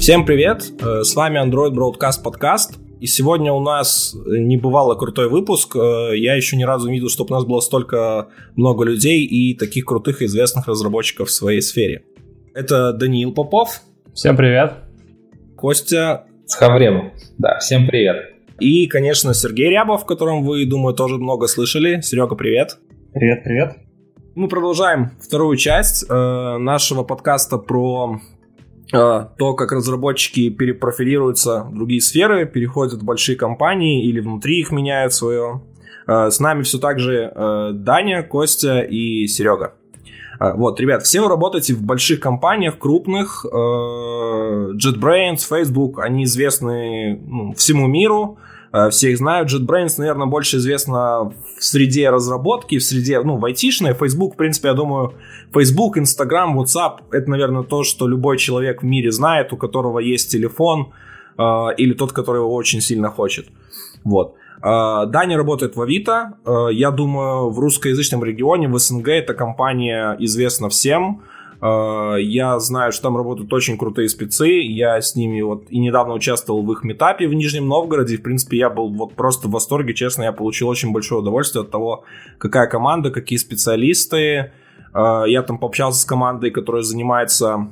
Всем привет, э, с вами Android Broadcast Podcast. И сегодня у нас небывало крутой выпуск. Э, я еще ни разу не видел, чтобы у нас было столько много людей и таких крутых и известных разработчиков в своей сфере. Это Даниил Попов. Всем привет. Костя. Схавремов. Да, всем привет. И, конечно, Сергей Рябов, котором вы, думаю, тоже много слышали. Серега, привет. Привет, привет. Мы продолжаем вторую часть э, нашего подкаста про то, как разработчики перепрофилируются в другие сферы, переходят в большие компании или внутри их меняют свое. Э, с нами все так же э, Даня, Костя и Серега. Вот, ребят, все вы работаете в больших компаниях, крупных. JetBrains, Facebook, они известны ну, всему миру. Э, все их знают. JetBrains, наверное, больше известно в среде разработки, в среде, ну, в айтишной. Facebook, в принципе, я думаю, Facebook, Instagram, WhatsApp, это, наверное, то, что любой человек в мире знает, у которого есть телефон, э, или тот, который его очень сильно хочет. Вот. Э, Даня работает в Авито. Я думаю, в русскоязычном регионе, в СНГ, эта компания известна всем. Э, я знаю, что там работают очень крутые спецы. Я с ними вот и недавно участвовал в их метапе в Нижнем Новгороде. В принципе, я был вот просто в восторге, честно. Я получил очень большое удовольствие от того, какая команда, какие специалисты. Э, я там пообщался с командой, которая занимается...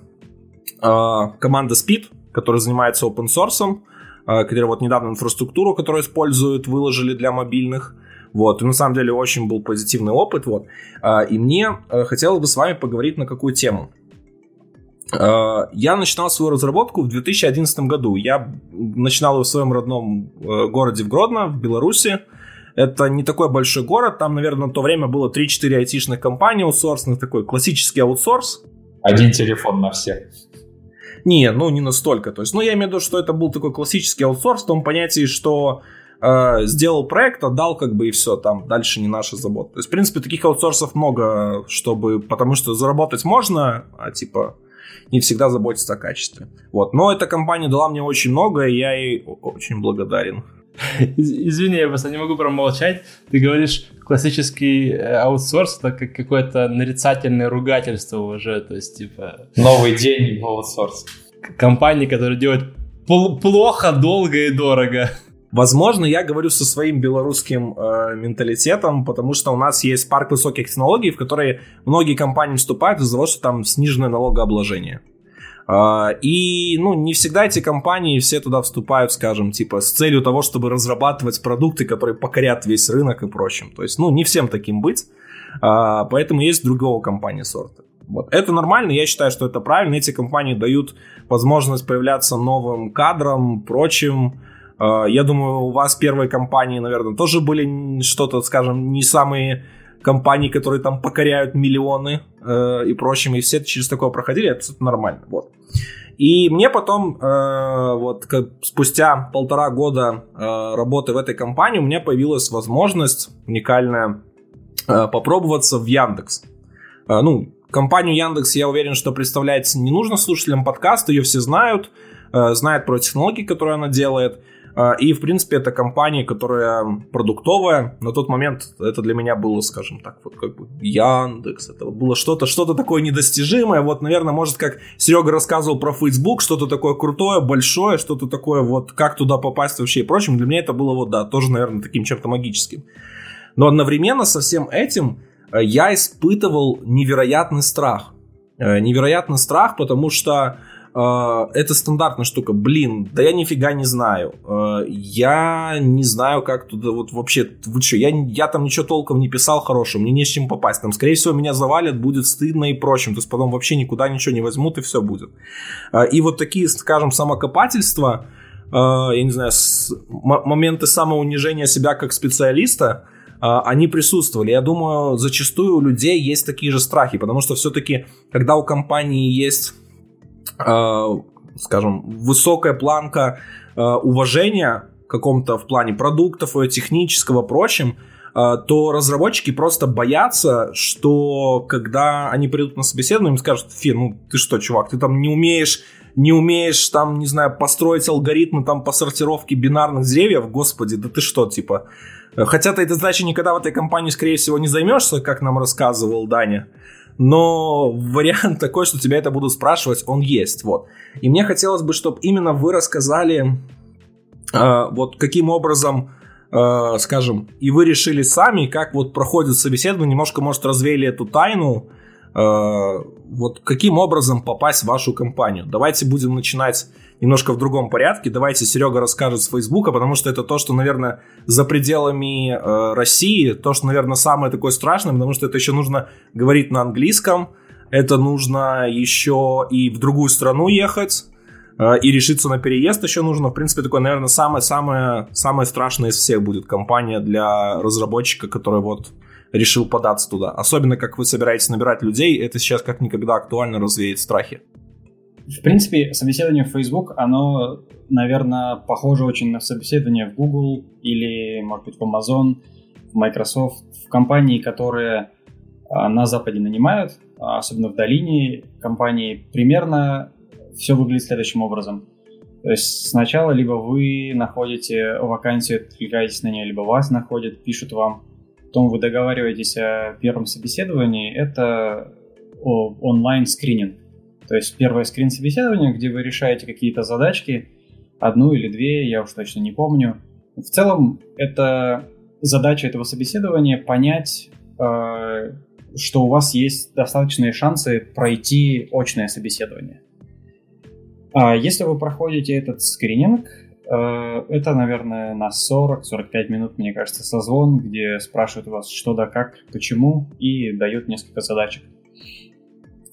Э, команда Speed, которая занимается open source, которая вот недавно инфраструктуру, которую используют, выложили для мобильных. Вот, и на самом деле очень был позитивный опыт, вот. А, и мне э, хотелось бы с вами поговорить на какую тему. А, я начинал свою разработку в 2011 году. Я начинал ее в своем родном э, городе в Гродно, в Беларуси. Это не такой большой город, там, наверное, на то время было 3-4 айтишных компании аутсорсных, такой классический аутсорс. Один телефон на всех. Не, ну не настолько. То есть, ну я имею в виду, что это был такой классический аутсорс в том понятии, что э, сделал проект, отдал как бы и все, там дальше не наша забота. То есть, в принципе, таких аутсорсов много, чтобы, потому что заработать можно, а типа не всегда заботиться о качестве. Вот. Но эта компания дала мне очень много, и я ей очень благодарен. Извини, я просто не могу промолчать. Ты говоришь, классический э, аутсорс это как какое-то нарицательное ругательство уже, то есть типа... Новый день в аутсорс. Компании, которые делают плохо, долго и дорого. Возможно, я говорю со своим белорусским э, менталитетом, потому что у нас есть парк высоких технологий, в которые многие компании вступают из-за того, что там сниженное налогообложение. Э, и, ну, не всегда эти компании все туда вступают, скажем, типа, с целью того, чтобы разрабатывать продукты, которые покорят весь рынок и прочим. То есть, ну, не всем таким быть. Э, поэтому есть другого компании сорта. Вот. Это нормально, я считаю, что это правильно. Эти компании дают возможность появляться новым кадрам, прочим, я думаю, у вас первые компании, наверное, тоже были что-то, скажем, не самые компании, которые там покоряют миллионы э, и прочим, и все через такое проходили, это нормально, вот. И мне потом, э, вот как, спустя полтора года э, работы в этой компании, у меня появилась возможность уникальная э, попробоваться в Яндекс. Э, ну, компанию Яндекс, я уверен, что представляется не нужно слушателям подкаста, ее все знают, э, знают про технологии, которые она делает. А, и, в принципе, это компания, которая продуктовая. На тот момент это для меня было, скажем так, вот как бы Яндекс. Это было что-то что такое недостижимое. Вот, наверное, может, как Серега рассказывал про Facebook, что-то такое крутое, большое, что-то такое вот, как туда попасть вообще и прочим. Для меня это было вот, да, тоже, наверное, таким чем-то магическим. Но одновременно со всем этим э, я испытывал невероятный страх. Э, невероятный страх, потому что это стандартная штука. Блин, да я нифига не знаю. Uh, я не знаю, как туда вот вообще... Вы что, я, я там ничего толком не писал хорошего, мне не с чем попасть. Там, скорее всего, меня завалят, будет стыдно и прочим. То есть потом вообще никуда ничего не возьмут, и все будет. Uh, и вот такие, скажем, самокопательства, я не знаю, моменты самоунижения себя как специалиста, они присутствовали. Я думаю, зачастую у людей есть такие же страхи, потому что все-таки, когда у компании есть скажем, высокая планка э, уважения каком-то в плане продуктов, и технического, прочим, э, то разработчики просто боятся, что когда они придут на собеседование, им скажут, Фи, ну ты что, чувак, ты там не умеешь не умеешь там, не знаю, построить алгоритмы там по сортировке бинарных деревьев, господи, да ты что, типа. Хотя ты этой задачей никогда в этой компании, скорее всего, не займешься, как нам рассказывал Даня. Но вариант такой, что тебя это будут спрашивать, он есть, вот. И мне хотелось бы, чтобы именно вы рассказали, э, вот каким образом, э, скажем, и вы решили сами, как вот проходит собеседование, немножко, может, развеяли эту тайну, э, вот каким образом попасть в вашу компанию. Давайте будем начинать немножко в другом порядке. Давайте Серега расскажет с Фейсбука, потому что это то, что, наверное, за пределами э, России, то, что, наверное, самое такое страшное, потому что это еще нужно говорить на английском, это нужно еще и в другую страну ехать, э, и решиться на переезд еще нужно. В принципе, такое, наверное, самое-самое самое страшное из всех будет компания для разработчика, который вот решил податься туда. Особенно, как вы собираетесь набирать людей, это сейчас как никогда актуально развеять страхи. В принципе, собеседование в Facebook, оно, наверное, похоже очень на собеседование в Google или, может быть, в Amazon, в Microsoft, в компании, которые а, на Западе нанимают, а, особенно в долине компании, примерно все выглядит следующим образом. То есть сначала либо вы находите вакансию, откликаетесь на нее, либо вас находят, пишут вам, потом вы договариваетесь о первом собеседовании, это онлайн-скрининг. То есть первое скрин-собеседование, где вы решаете какие-то задачки, одну или две, я уж точно не помню. В целом, это задача этого собеседования понять, э, что у вас есть достаточные шансы пройти очное собеседование. А если вы проходите этот скрининг, э, это, наверное, на 40-45 минут, мне кажется, созвон, где спрашивают вас что да как, почему, и дают несколько задачек.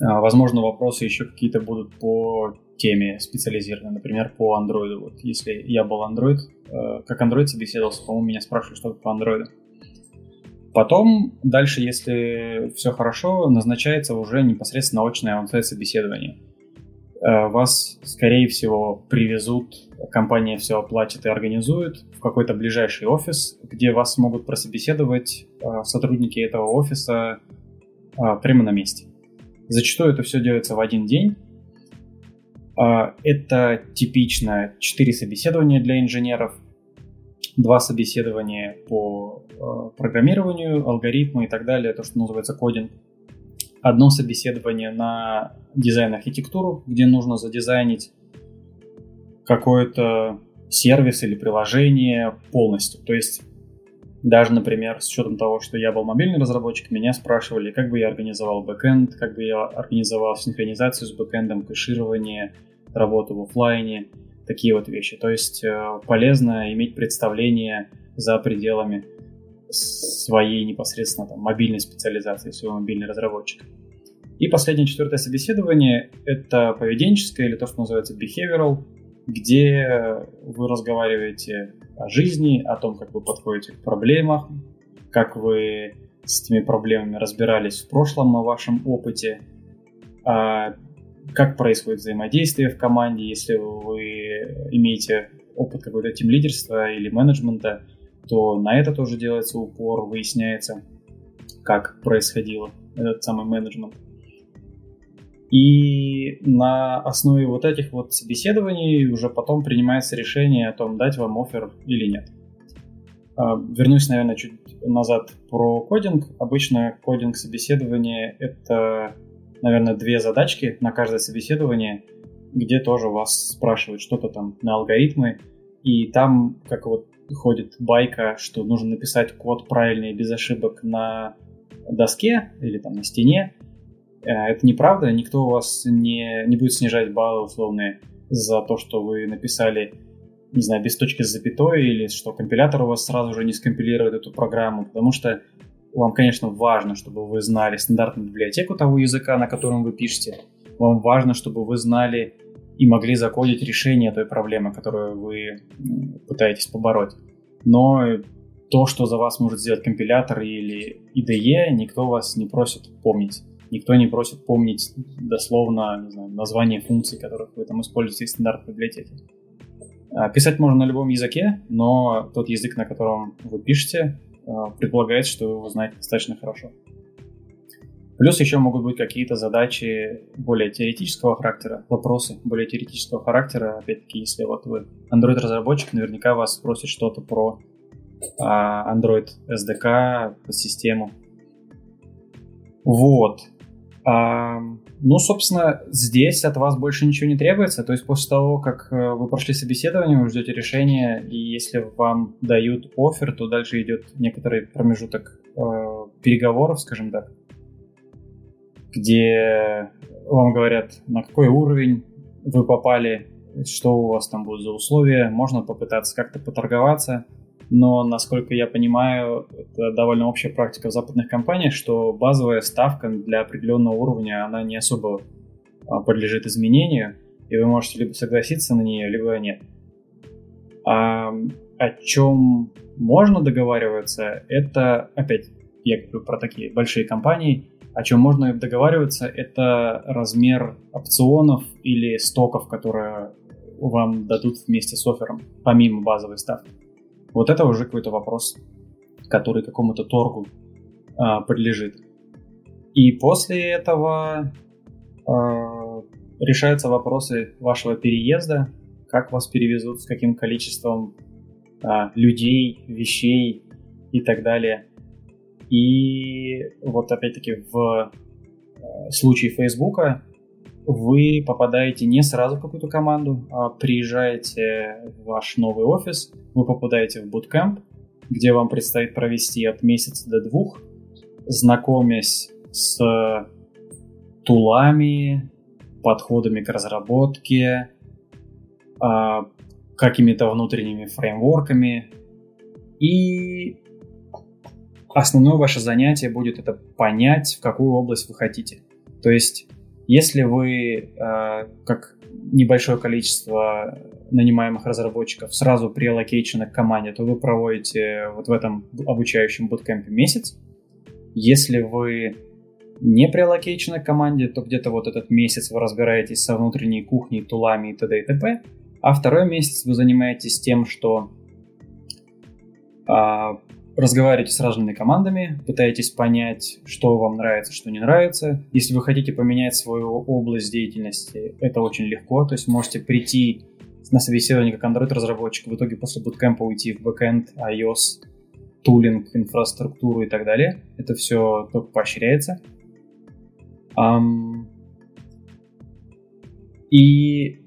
А, возможно, вопросы еще какие-то будут по теме специализированные, например, по Android. Вот если я был Android, э, как Android собеседовался, по-моему, меня спрашивали что-то по Android. Потом, дальше, если все хорошо, назначается уже непосредственно очное онсайт собеседование. Э, вас, скорее всего, привезут, компания все оплатит и организует в какой-то ближайший офис, где вас могут прособеседовать э, сотрудники этого офиса прямо на месте. Зачастую это все делается в один день. А, это типично 4 собеседования для инженеров, два собеседования по а, программированию, алгоритму и так далее, то, что называется кодинг. Одно собеседование на дизайн-архитектуру, где нужно задизайнить какой-то сервис или приложение полностью. То есть даже, например, с учетом того, что я был мобильный разработчик, меня спрашивали, как бы я организовал бэкэнд, как бы я организовал синхронизацию с бэкэндом, кэширование, работу в офлайне, такие вот вещи. То есть э, полезно иметь представление за пределами своей непосредственно там, мобильной специализации, если вы мобильный разработчик. И последнее, четвертое собеседование — это поведенческое или то, что называется behavioral, где вы разговариваете жизни, о том, как вы подходите к проблемам, как вы с этими проблемами разбирались в прошлом, о вашем опыте, а как происходит взаимодействие в команде, если вы имеете опыт какой-то тим лидерства или менеджмента, то на это тоже делается упор, выясняется, как происходил этот самый менеджмент. И на основе вот этих вот собеседований уже потом принимается решение о том, дать вам офер или нет. А, вернусь, наверное, чуть назад про кодинг. Обычно кодинг собеседования — это, наверное, две задачки на каждое собеседование, где тоже вас спрашивают что-то там на алгоритмы, и там, как вот ходит байка, что нужно написать код правильный без ошибок на доске или там на стене, это неправда, никто у вас не, не будет снижать баллы условные за то, что вы написали, не знаю, без точки с запятой, или что компилятор у вас сразу же не скомпилирует эту программу, потому что вам, конечно, важно, чтобы вы знали стандартную библиотеку того языка, на котором вы пишете. Вам важно, чтобы вы знали и могли закодить решение той проблемы, которую вы пытаетесь побороть. Но то, что за вас может сделать компилятор или IDE, никто вас не просит помнить. Никто не просит помнить дословно не знаю, название функций, которых вы там используете в стандартной библиотеке. А, писать можно на любом языке, но тот язык, на котором вы пишете, а, предполагает, что вы его знаете достаточно хорошо. Плюс еще могут быть какие-то задачи более теоретического характера, вопросы более теоретического характера. Опять-таки, если вот вы Android-разработчик, наверняка вас спросят что-то про а, Android SDK, систему. Вот. А, ну, собственно, здесь от вас больше ничего не требуется. То есть после того, как э, вы прошли собеседование, вы ждете решения, и если вам дают офер, то дальше идет некоторый промежуток э, переговоров, скажем так, где вам говорят, на какой уровень вы попали, что у вас там будут за условия, можно попытаться как-то поторговаться, но, насколько я понимаю, это довольно общая практика в западных компаниях, что базовая ставка для определенного уровня, она не особо а, подлежит изменению, и вы можете либо согласиться на нее, либо нет. А о чем можно договариваться, это, опять, я говорю про такие большие компании, о чем можно договариваться, это размер опционов или стоков, которые вам дадут вместе с оффером, помимо базовой ставки. Вот это уже какой-то вопрос, который какому-то торгу а, подлежит. И после этого а, решаются вопросы вашего переезда, как вас перевезут, с каким количеством а, людей, вещей и так далее. И вот опять-таки в э, случае Фейсбука вы попадаете не сразу в какую-то команду, а приезжаете в ваш новый офис, вы попадаете в bootcamp, где вам предстоит провести от месяца до двух, знакомясь с тулами, подходами к разработке, а, какими-то внутренними фреймворками. И основное ваше занятие будет это понять, в какую область вы хотите. То есть, если вы, э, как небольшое количество нанимаемых разработчиков, сразу при к команде, то вы проводите вот в этом обучающем буткемпе месяц. Если вы не при к команде, то где-то вот этот месяц вы разбираетесь со внутренней кухней, тулами и т.д. и т.п. А второй месяц вы занимаетесь тем, что а, разговариваете с разными командами, пытаетесь понять, что вам нравится, что не нравится. Если вы хотите поменять свою область деятельности, это очень легко. То есть можете прийти на собеседование как Android-разработчик, в итоге после буткемпа уйти в бэкэнд, iOS, тулинг, инфраструктуру и так далее. Это все только поощряется. Um, и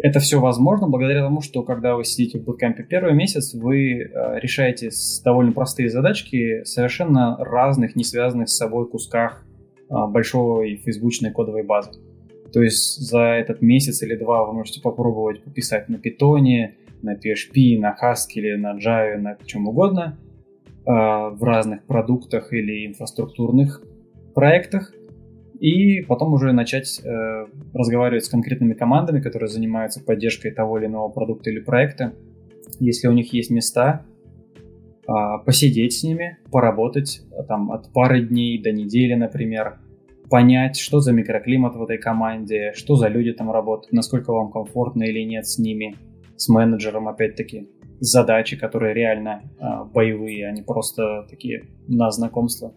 это все возможно благодаря тому, что когда вы сидите в буткемпе первый месяц, вы э, решаете довольно простые задачки совершенно разных, не связанных с собой кусках э, большой фейсбучной кодовой базы. То есть за этот месяц или два вы можете попробовать пописать на питоне, на PHP, на Haskell, на Java, на чем угодно, э, в разных продуктах или инфраструктурных проектах, и потом уже начать э, разговаривать с конкретными командами, которые занимаются поддержкой того или иного продукта или проекта. Если у них есть места, э, посидеть с ними, поработать э, там от пары дней до недели, например, понять, что за микроклимат в этой команде, что за люди там работают, насколько вам комфортно или нет с ними, с менеджером опять-таки, задачи, которые реально э, боевые, а не просто такие на знакомство.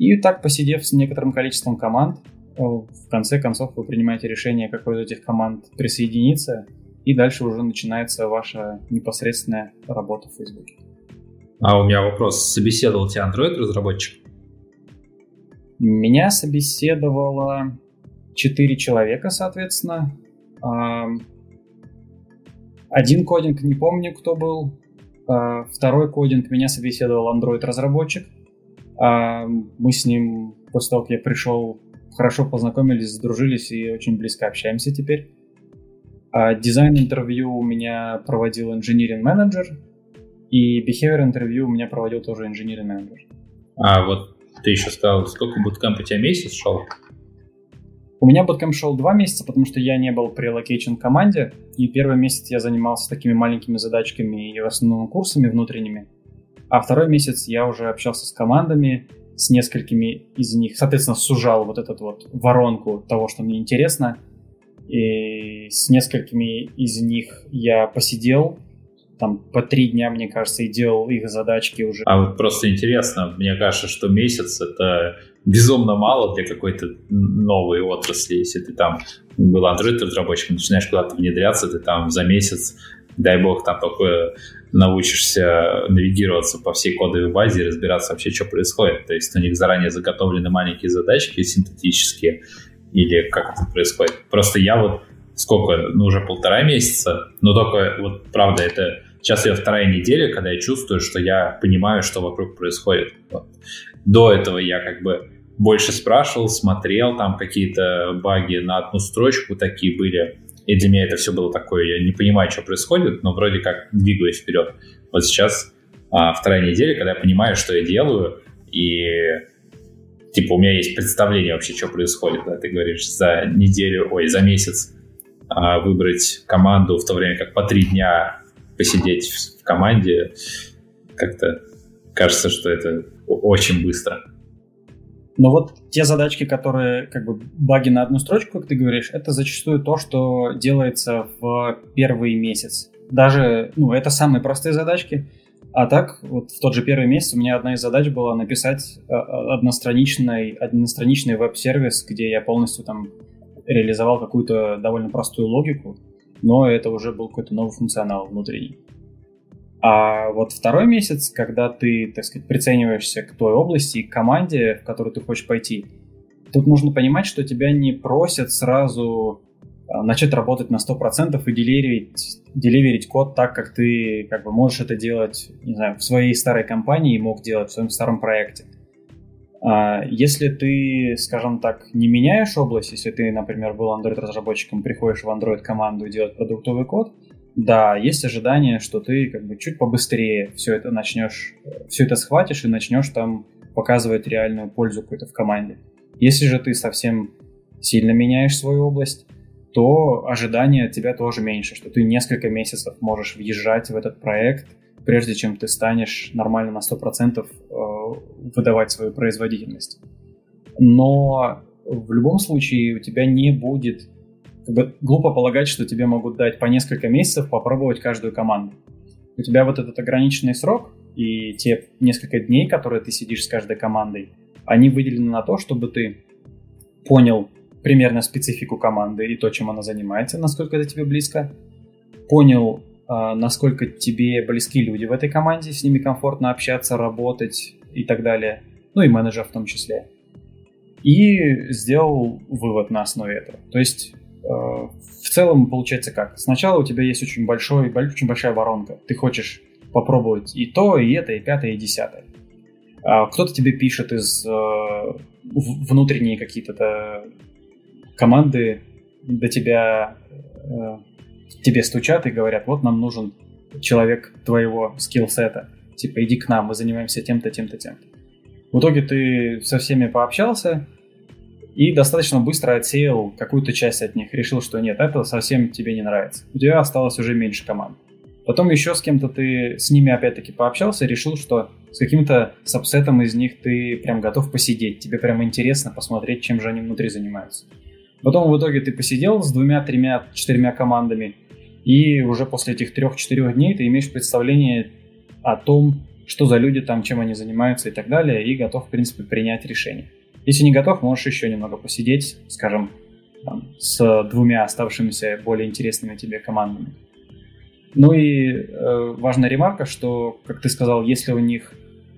И так, посидев с некоторым количеством команд, э, в конце концов вы принимаете решение, какой из этих команд присоединиться, и дальше уже начинается ваша непосредственная работа в Фейсбуке. А у меня вопрос. Собеседовал тебя Android-разработчик? Меня собеседовало 4 человека, соответственно. Один кодинг не помню, кто был. А, второй кодинг меня собеседовал Android-разработчик. А мы с ним после того, как я пришел, хорошо познакомились, сдружились и очень близко общаемся теперь. А дизайн-интервью у меня проводил engineering manager, и behavior интервью у меня проводил тоже engineering manager. А вот ты еще сказал, сколько bootcamp у тебя месяц шел? У меня bootcamp шел два месяца, потому что я не был pre-allocation команде, и первый месяц я занимался такими маленькими задачками и в основном курсами внутренними. А второй месяц я уже общался с командами, с несколькими из них, соответственно, сужал вот эту вот воронку того, что мне интересно. И с несколькими из них я посидел, там по три дня, мне кажется, и делал их задачки уже. А вот просто интересно, мне кажется, что месяц это безумно мало для какой-то новой отрасли. Если ты там был Android-разработчиком, начинаешь куда-то внедряться, ты там за месяц дай бог, там только научишься навигироваться по всей кодовой базе и разбираться вообще, что происходит. То есть у них заранее заготовлены маленькие задачки синтетические, или как это происходит. Просто я вот сколько, ну уже полтора месяца, но только вот правда это сейчас я вторая неделя, когда я чувствую, что я понимаю, что вокруг происходит. Вот. До этого я как бы больше спрашивал, смотрел, там какие-то баги на одну строчку такие были. И для меня это все было такое, я не понимаю, что происходит, но вроде как двигаюсь вперед. Вот сейчас а, вторая неделя, когда я понимаю, что я делаю, и типа у меня есть представление вообще, что происходит. Да? Ты говоришь, за неделю, ой, за месяц а, выбрать команду, в то время как по три дня посидеть в команде, как-то кажется, что это очень быстро. Но вот те задачки, которые как бы баги на одну строчку, как ты говоришь, это зачастую то, что делается в первый месяц. Даже, ну, это самые простые задачки. А так, вот в тот же первый месяц у меня одна из задач была написать э, одностраничный, одностраничный веб-сервис, где я полностью там реализовал какую-то довольно простую логику, но это уже был какой-то новый функционал внутренний. А вот второй месяц, когда ты, так сказать, прицениваешься к той области и к команде, в которую ты хочешь пойти, тут нужно понимать, что тебя не просят сразу а, начать работать на 100% и деливерить, деливерить код так, как ты как бы можешь это делать, не знаю, в своей старой компании и мог делать в своем старом проекте. А, если ты, скажем так, не меняешь область, если ты, например, был Android-разработчиком, приходишь в Android-команду и делать продуктовый код, да, есть ожидание, что ты как бы чуть побыстрее все это начнешь, все это схватишь и начнешь там показывать реальную пользу какой-то в команде. Если же ты совсем сильно меняешь свою область, то ожидания от тебя тоже меньше, что ты несколько месяцев можешь въезжать в этот проект, прежде чем ты станешь нормально на 100% э, выдавать свою производительность. Но в любом случае у тебя не будет как бы глупо полагать, что тебе могут дать по несколько месяцев попробовать каждую команду. У тебя вот этот ограниченный срок и те несколько дней, которые ты сидишь с каждой командой, они выделены на то, чтобы ты понял примерно специфику команды и то, чем она занимается, насколько это тебе близко, понял, э, насколько тебе близки люди в этой команде, с ними комфортно общаться, работать и так далее, ну и менеджер в том числе. И сделал вывод на основе этого. То есть в целом получается как? Сначала у тебя есть очень, большой, очень большая воронка. Ты хочешь попробовать и то, и это, и пятое, и десятое. А кто-то тебе пишет из э, внутренние какие-то команды до тебя, э, тебе стучат и говорят, вот нам нужен человек твоего скиллсета. Типа, иди к нам, мы занимаемся тем-то, тем-то, тем-то. В итоге ты со всеми пообщался, и достаточно быстро отсеял какую-то часть от них, решил, что нет, это совсем тебе не нравится. У тебя осталось уже меньше команд. Потом еще с кем-то ты с ними опять-таки пообщался, решил, что с каким-то сабсетом из них ты прям готов посидеть. Тебе прям интересно посмотреть, чем же они внутри занимаются. Потом в итоге ты посидел с двумя, тремя, четырьмя командами, и уже после этих трех-четырех дней ты имеешь представление о том, что за люди там, чем они занимаются и так далее, и готов, в принципе, принять решение. Если не готов, можешь еще немного посидеть, скажем, там, с двумя оставшимися более интересными тебе командами. Ну и э, важная ремарка, что, как ты сказал, если у них,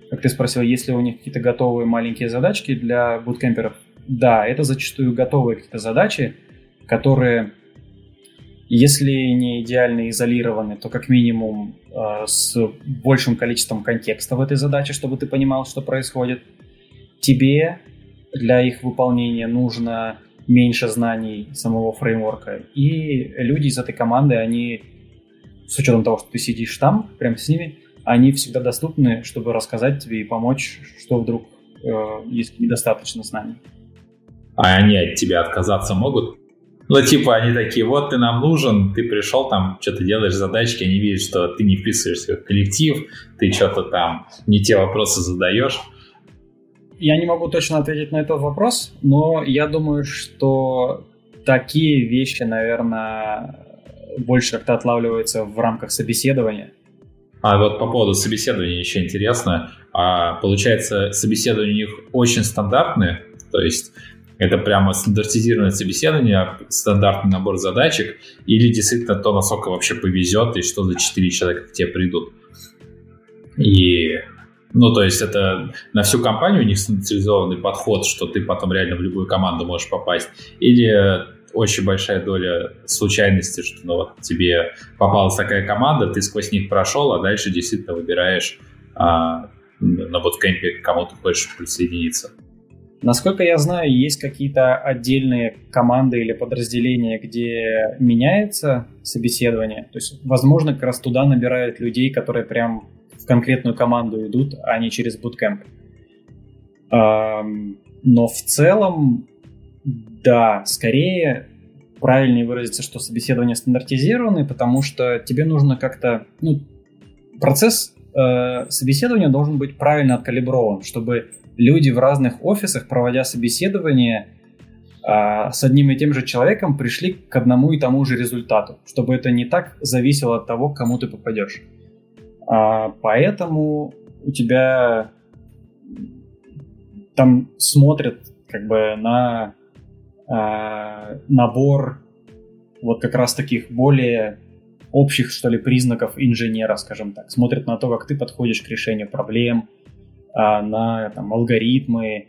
как ты спросил, если у них какие-то готовые маленькие задачки для буткемперов, да, это зачастую готовые какие-то задачи, которые, если не идеально изолированы, то как минимум э, с большим количеством контекста в этой задаче, чтобы ты понимал, что происходит. Тебе для их выполнения нужно меньше знаний самого фреймворка. И люди из этой команды, они, с учетом того, что ты сидишь там, прям с ними, они всегда доступны, чтобы рассказать тебе и помочь, что вдруг э, есть недостаточно знаний. А они от тебя отказаться могут? Ну, типа, они такие, вот ты нам нужен, ты пришел там, что-то делаешь задачки, они видят, что ты не вписываешься в коллектив, ты что-то там не те вопросы задаешь. Я не могу точно ответить на этот вопрос, но я думаю, что такие вещи, наверное, больше как-то отлавливаются в рамках собеседования. А вот по поводу собеседования еще интересно. А, получается, собеседования у них очень стандартные, то есть Это прямо стандартизированное собеседование, стандартный набор задачек, или действительно то, насколько вообще повезет, и что за 4 человека к тебе придут. И, ну, то есть это на всю компанию у них стандартизованный подход, что ты потом реально в любую команду можешь попасть. Или очень большая доля случайности, что ну, вот тебе попалась такая команда, ты сквозь них прошел, а дальше действительно выбираешь а, на к кому ты хочешь присоединиться. Насколько я знаю, есть какие-то отдельные команды или подразделения, где меняется собеседование. То есть, возможно, как раз туда набирают людей, которые прям в конкретную команду идут, а не через bootcamp. Но в целом, да, скорее правильнее выразиться, что собеседование стандартизированы, потому что тебе нужно как-то... Ну, процесс э, собеседования должен быть правильно откалиброван, чтобы люди в разных офисах, проводя собеседование э, с одним и тем же человеком, пришли к одному и тому же результату, чтобы это не так зависело от того, к кому ты попадешь. А, поэтому у тебя там смотрят как бы на э, набор вот как раз таких более общих, что ли, признаков инженера, скажем так. Смотрят на то, как ты подходишь к решению проблем, э, на там, алгоритмы,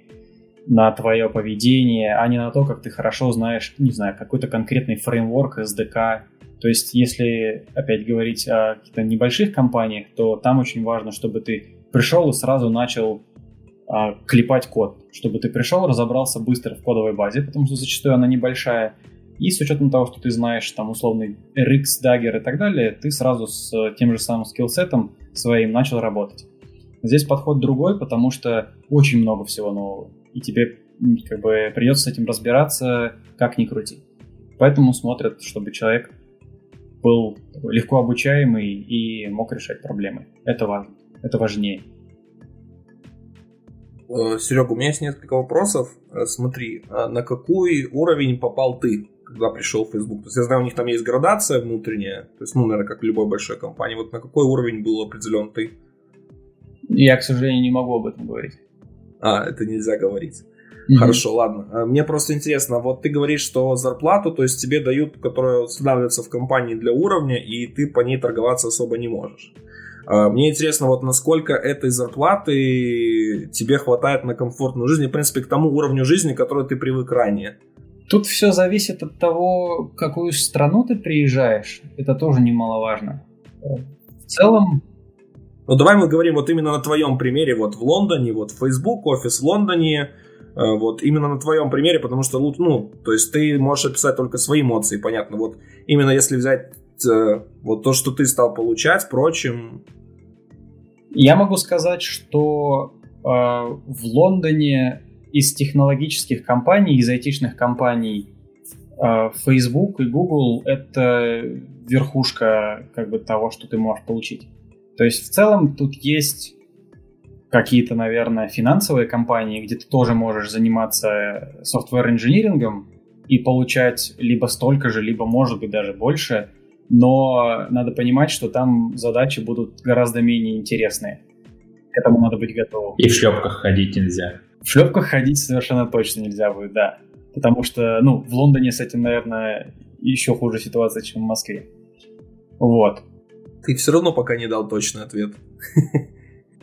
на твое поведение, а не на то, как ты хорошо знаешь, не знаю, какой-то конкретный фреймворк, SDK. То есть, если опять говорить о каких-то небольших компаниях, то там очень важно, чтобы ты пришел и сразу начал а, клепать код, чтобы ты пришел, разобрался быстро в кодовой базе, потому что зачастую она небольшая, и с учетом того, что ты знаешь там условный RX, Dagger и так далее, ты сразу с тем же самым скиллсетом своим начал работать. Здесь подход другой, потому что очень много всего нового, и тебе как бы придется с этим разбираться, как ни крути. Поэтому смотрят, чтобы человек был легко обучаемый и мог решать проблемы. Это важно, это важнее. Э, Серега, у меня есть несколько вопросов. Э, смотри, а на какой уровень попал ты, когда пришел в Facebook? То есть я знаю, у них там есть градация внутренняя, то есть, ну, наверное, как в любой большой компании. Вот на какой уровень был определен ты? Я, к сожалению, не могу об этом говорить. А, это нельзя говорить. Mm-hmm. Хорошо, ладно. А мне просто интересно, вот ты говоришь, что зарплату, то есть тебе дают, которая устанавливается в компании для уровня, и ты по ней торговаться особо не можешь. А, мне интересно, вот насколько этой зарплаты тебе хватает на комфортную жизнь, и, в принципе, к тому уровню жизни, который ты привык ранее. Тут все зависит от того, в какую страну ты приезжаешь. Это тоже немаловажно. В целом... Ну, давай мы говорим вот именно на твоем примере, вот в Лондоне, вот Facebook, офис в Лондоне, э, вот именно на твоем примере, потому что, ну, то есть ты можешь описать только свои эмоции, понятно. Вот именно если взять э, вот то, что ты стал получать, впрочем, я могу сказать, что э, в Лондоне из технологических компаний, из айтишных компаний э, Facebook и Google это верхушка как бы того, что ты можешь получить. То есть в целом тут есть какие-то, наверное, финансовые компании, где ты тоже можешь заниматься софтвер-инжинирингом и получать либо столько же, либо, может быть, даже больше – но надо понимать, что там задачи будут гораздо менее интересные. К этому надо быть готовым. И в шлепках ходить нельзя. В шлепках ходить совершенно точно нельзя будет, да. Потому что, ну, в Лондоне с этим, наверное, еще хуже ситуация, чем в Москве. Вот. Ты все равно пока не дал точный ответ.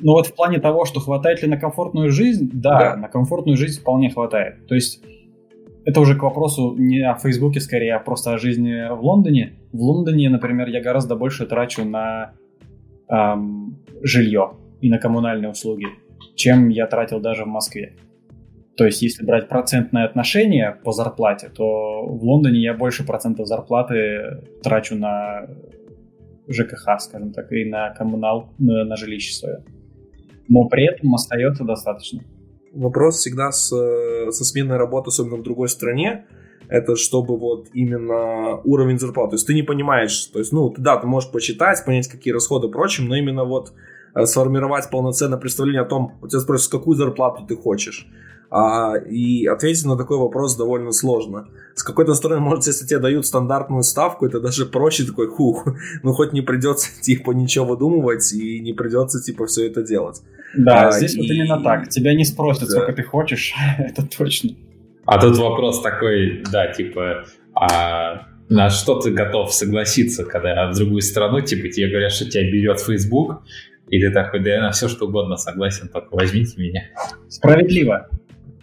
Ну вот в плане того, что хватает ли на комфортную жизнь, да, да. на комфортную жизнь вполне хватает. То есть это уже к вопросу не о Фейсбуке скорее, а просто о жизни в Лондоне. В Лондоне, например, я гораздо больше трачу на эм, жилье и на коммунальные услуги, чем я тратил даже в Москве. То есть, если брать процентное отношение по зарплате, то в Лондоне я больше процентов зарплаты трачу на ЖКХ, скажем так, и на коммунал, на, на жилище свое. Но при этом остается достаточно вопрос всегда с, со сменой работы, особенно в другой стране, это чтобы вот именно уровень зарплаты. То есть ты не понимаешь, то есть, ну, ты, да, ты можешь почитать, понять, какие расходы и прочим, но именно вот э, сформировать полноценное представление о том, у тебя спросят, какую зарплату ты хочешь. А, и ответить на такой вопрос довольно сложно. С какой-то стороны, может, если тебе дают стандартную ставку, это даже проще такой, хух, ну хоть не придется, типа, ничего выдумывать и не придется, типа, все это делать. Да, а, здесь и... вот именно так. Тебя не спросят, да. сколько ты хочешь, это точно. А тут вопрос такой, да, типа, а на что ты готов согласиться, когда в другую страну, типа, тебе говорят, что тебя берет Facebook, и ты такой, да я на все что угодно согласен, только возьмите меня. Справедливо.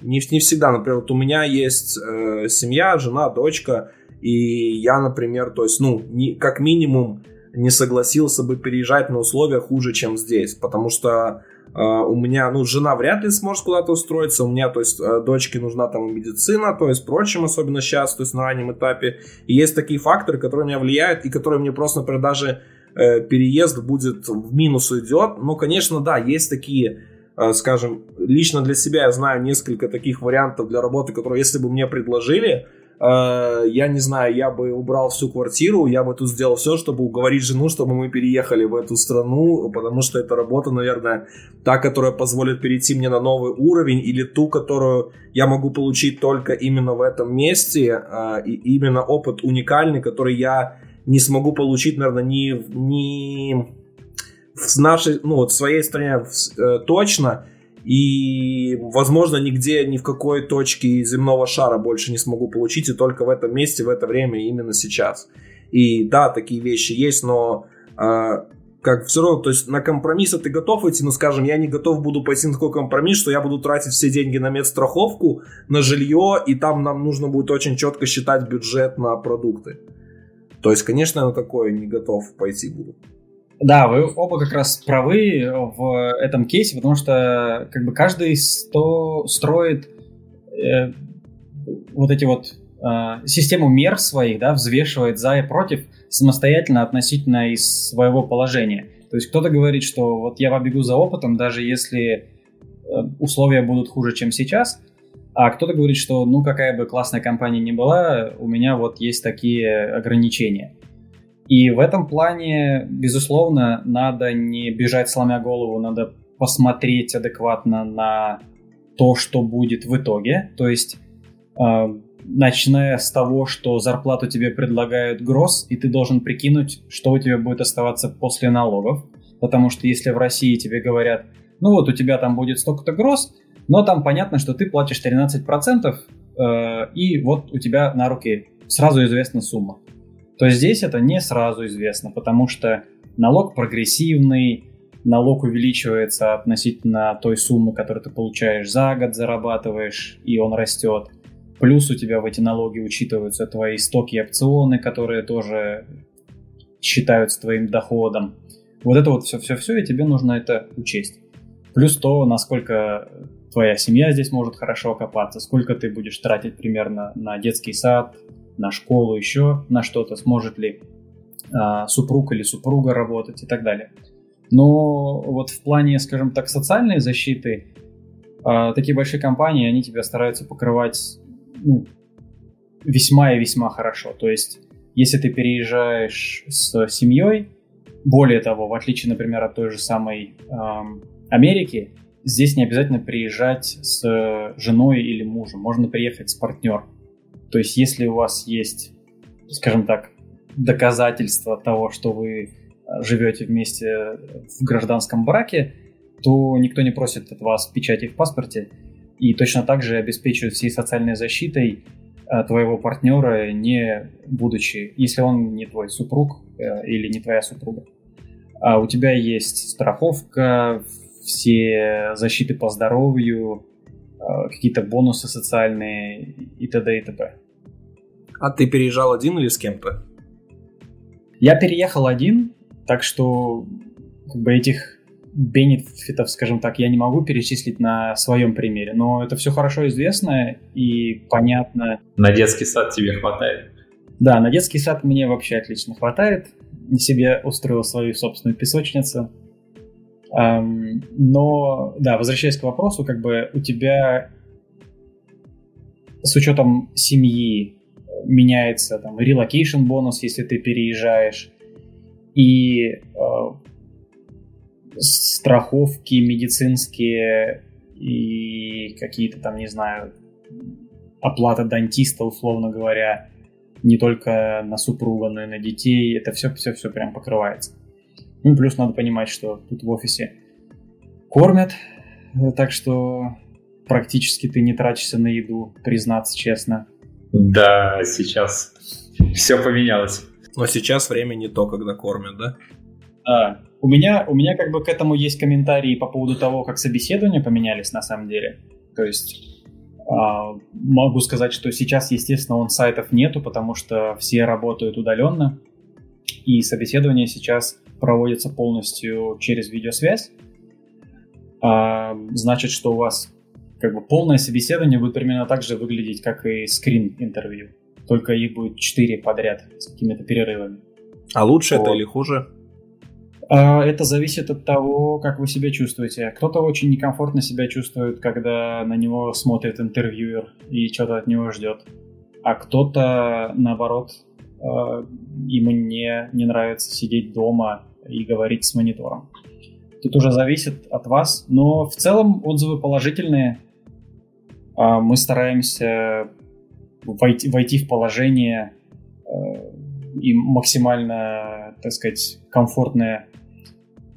Не, не всегда, например, вот у меня есть э, семья, жена, дочка, и я, например, то есть, ну, не, как минимум не согласился бы переезжать на условия хуже, чем здесь, потому что Uh, у меня, ну, жена вряд ли сможет куда-то устроиться, у меня, то есть, uh, дочке нужна там медицина, то есть, прочим, особенно сейчас, то есть, на раннем этапе. И есть такие факторы, которые меня влияют и которые мне просто, например, даже uh, переезд будет в минус уйдет. Но, конечно, да, есть такие, скажем, лично для себя я знаю несколько таких вариантов для работы, которые, если бы мне предложили, Э, я не знаю, я бы убрал всю квартиру, я бы тут сделал все, чтобы уговорить жену, чтобы мы переехали в эту страну, потому что эта работа, наверное, та, которая позволит перейти мне на новый уровень, или ту, которую я могу получить только именно в этом месте, э, и именно опыт уникальный, который я не смогу получить, наверное, ни, ни в нашей, ну вот в своей стране э, точно, и, возможно, нигде, ни в какой точке земного шара больше не смогу получить, и только в этом месте, в это время, именно сейчас. И да, такие вещи есть, но э, как все равно, то есть на компромиссы ты готов идти, но, скажем, я не готов буду пойти на такой компромисс, что я буду тратить все деньги на медстраховку, на жилье, и там нам нужно будет очень четко считать бюджет на продукты. То есть, конечно, я на такое не готов пойти буду. Да, вы оба как раз правы в этом кейсе, потому что как бы каждый сто строит э, вот эти вот э, систему мер своих, да, взвешивает за и против самостоятельно относительно из своего положения. То есть кто-то говорит, что вот я побегу за опытом, даже если э, условия будут хуже, чем сейчас, а кто-то говорит, что ну какая бы классная компания ни была, у меня вот есть такие ограничения. И в этом плане, безусловно, надо не бежать сломя голову, надо посмотреть адекватно на то, что будет в итоге. То есть, э, начиная с того, что зарплату тебе предлагают гроз, и ты должен прикинуть, что у тебя будет оставаться после налогов. Потому что если в России тебе говорят, ну вот у тебя там будет столько-то гроз, но там понятно, что ты платишь 13%, э, и вот у тебя на руки сразу известна сумма то здесь это не сразу известно, потому что налог прогрессивный, налог увеличивается относительно той суммы, которую ты получаешь за год, зарабатываешь, и он растет. Плюс у тебя в эти налоги учитываются твои стоки и опционы, которые тоже считаются твоим доходом. Вот это вот все-все-все, и тебе нужно это учесть. Плюс то, насколько твоя семья здесь может хорошо окопаться, сколько ты будешь тратить примерно на детский сад, на школу, еще на что-то, сможет ли а, супруг или супруга работать и так далее. Но вот в плане, скажем так, социальной защиты, а, такие большие компании, они тебя стараются покрывать ну, весьма и весьма хорошо. То есть, если ты переезжаешь с семьей, более того, в отличие, например, от той же самой эм, Америки, здесь не обязательно приезжать с женой или мужем, можно приехать с партнером. То есть, если у вас есть, скажем так, доказательства того, что вы э, живете вместе в гражданском браке, то никто не просит от вас печати в паспорте и точно так же обеспечивает всей социальной защитой э, твоего партнера, не будучи, если он не твой супруг э, или не твоя супруга. А у тебя есть страховка, все защиты по здоровью, какие-то бонусы социальные и т.д. и т.п. А ты переезжал один или с кем-то? Я переехал один, так что как бы этих бенефитов, скажем так, я не могу перечислить на своем примере, но это все хорошо известно и понятно. На детский сад тебе хватает? Да, на детский сад мне вообще отлично хватает. Себе устроил свою собственную песочницу. Но, да, возвращаясь к вопросу, как бы у тебя с учетом семьи меняется там relocation бонус, если ты переезжаешь, и э, страховки медицинские и какие-то там, не знаю, оплата дантиста, условно говоря, не только на супруга, но и на детей, это все-все-все прям покрывается. Ну, плюс надо понимать, что тут в офисе кормят, так что практически ты не тратишься на еду, признаться честно. Да, сейчас все поменялось. Но сейчас время не то, когда кормят, да? А, у меня, у меня как бы к этому есть комментарии по поводу того, как собеседования поменялись на самом деле. То есть а, могу сказать, что сейчас, естественно, он сайтов нету, потому что все работают удаленно, и собеседование сейчас проводится полностью через видеосвязь. А, значит, что у вас как бы полное собеседование будет примерно так же выглядеть, как и скрин интервью. Только их будет 4 подряд с какими-то перерывами. А лучше вот. это или хуже? А, это зависит от того, как вы себя чувствуете. Кто-то очень некомфортно себя чувствует, когда на него смотрит интервьюер и что-то от него ждет. А кто-то, наоборот, а, ему не, не нравится сидеть дома и говорить с монитором. Тут уже зависит от вас, но в целом отзывы положительные. А, мы стараемся войти, войти в положение и максимально, так сказать, комфортное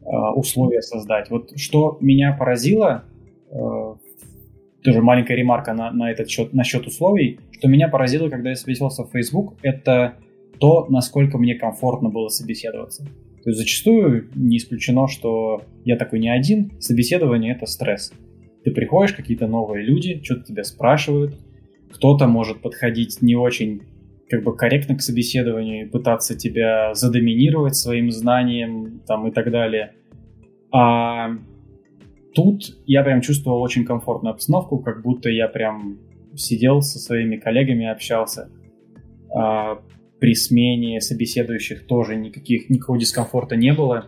Э, условия создать. Вот что меня поразило, э, тоже маленькая ремарка на, на этот счет, насчет условий, что меня поразило, когда я собеседовался в Facebook, это то, насколько мне комфортно было собеседоваться. То есть зачастую не исключено, что я такой не один, собеседование это стресс. Ты приходишь, какие-то новые люди, что-то тебя спрашивают, кто-то может подходить не очень как бы корректно к собеседованию, пытаться тебя задоминировать своим знанием там, и так далее. А тут я прям чувствовал очень комфортную обстановку, как будто я прям сидел со своими коллегами, общался. А при смене собеседующих тоже никаких, никакого дискомфорта не было.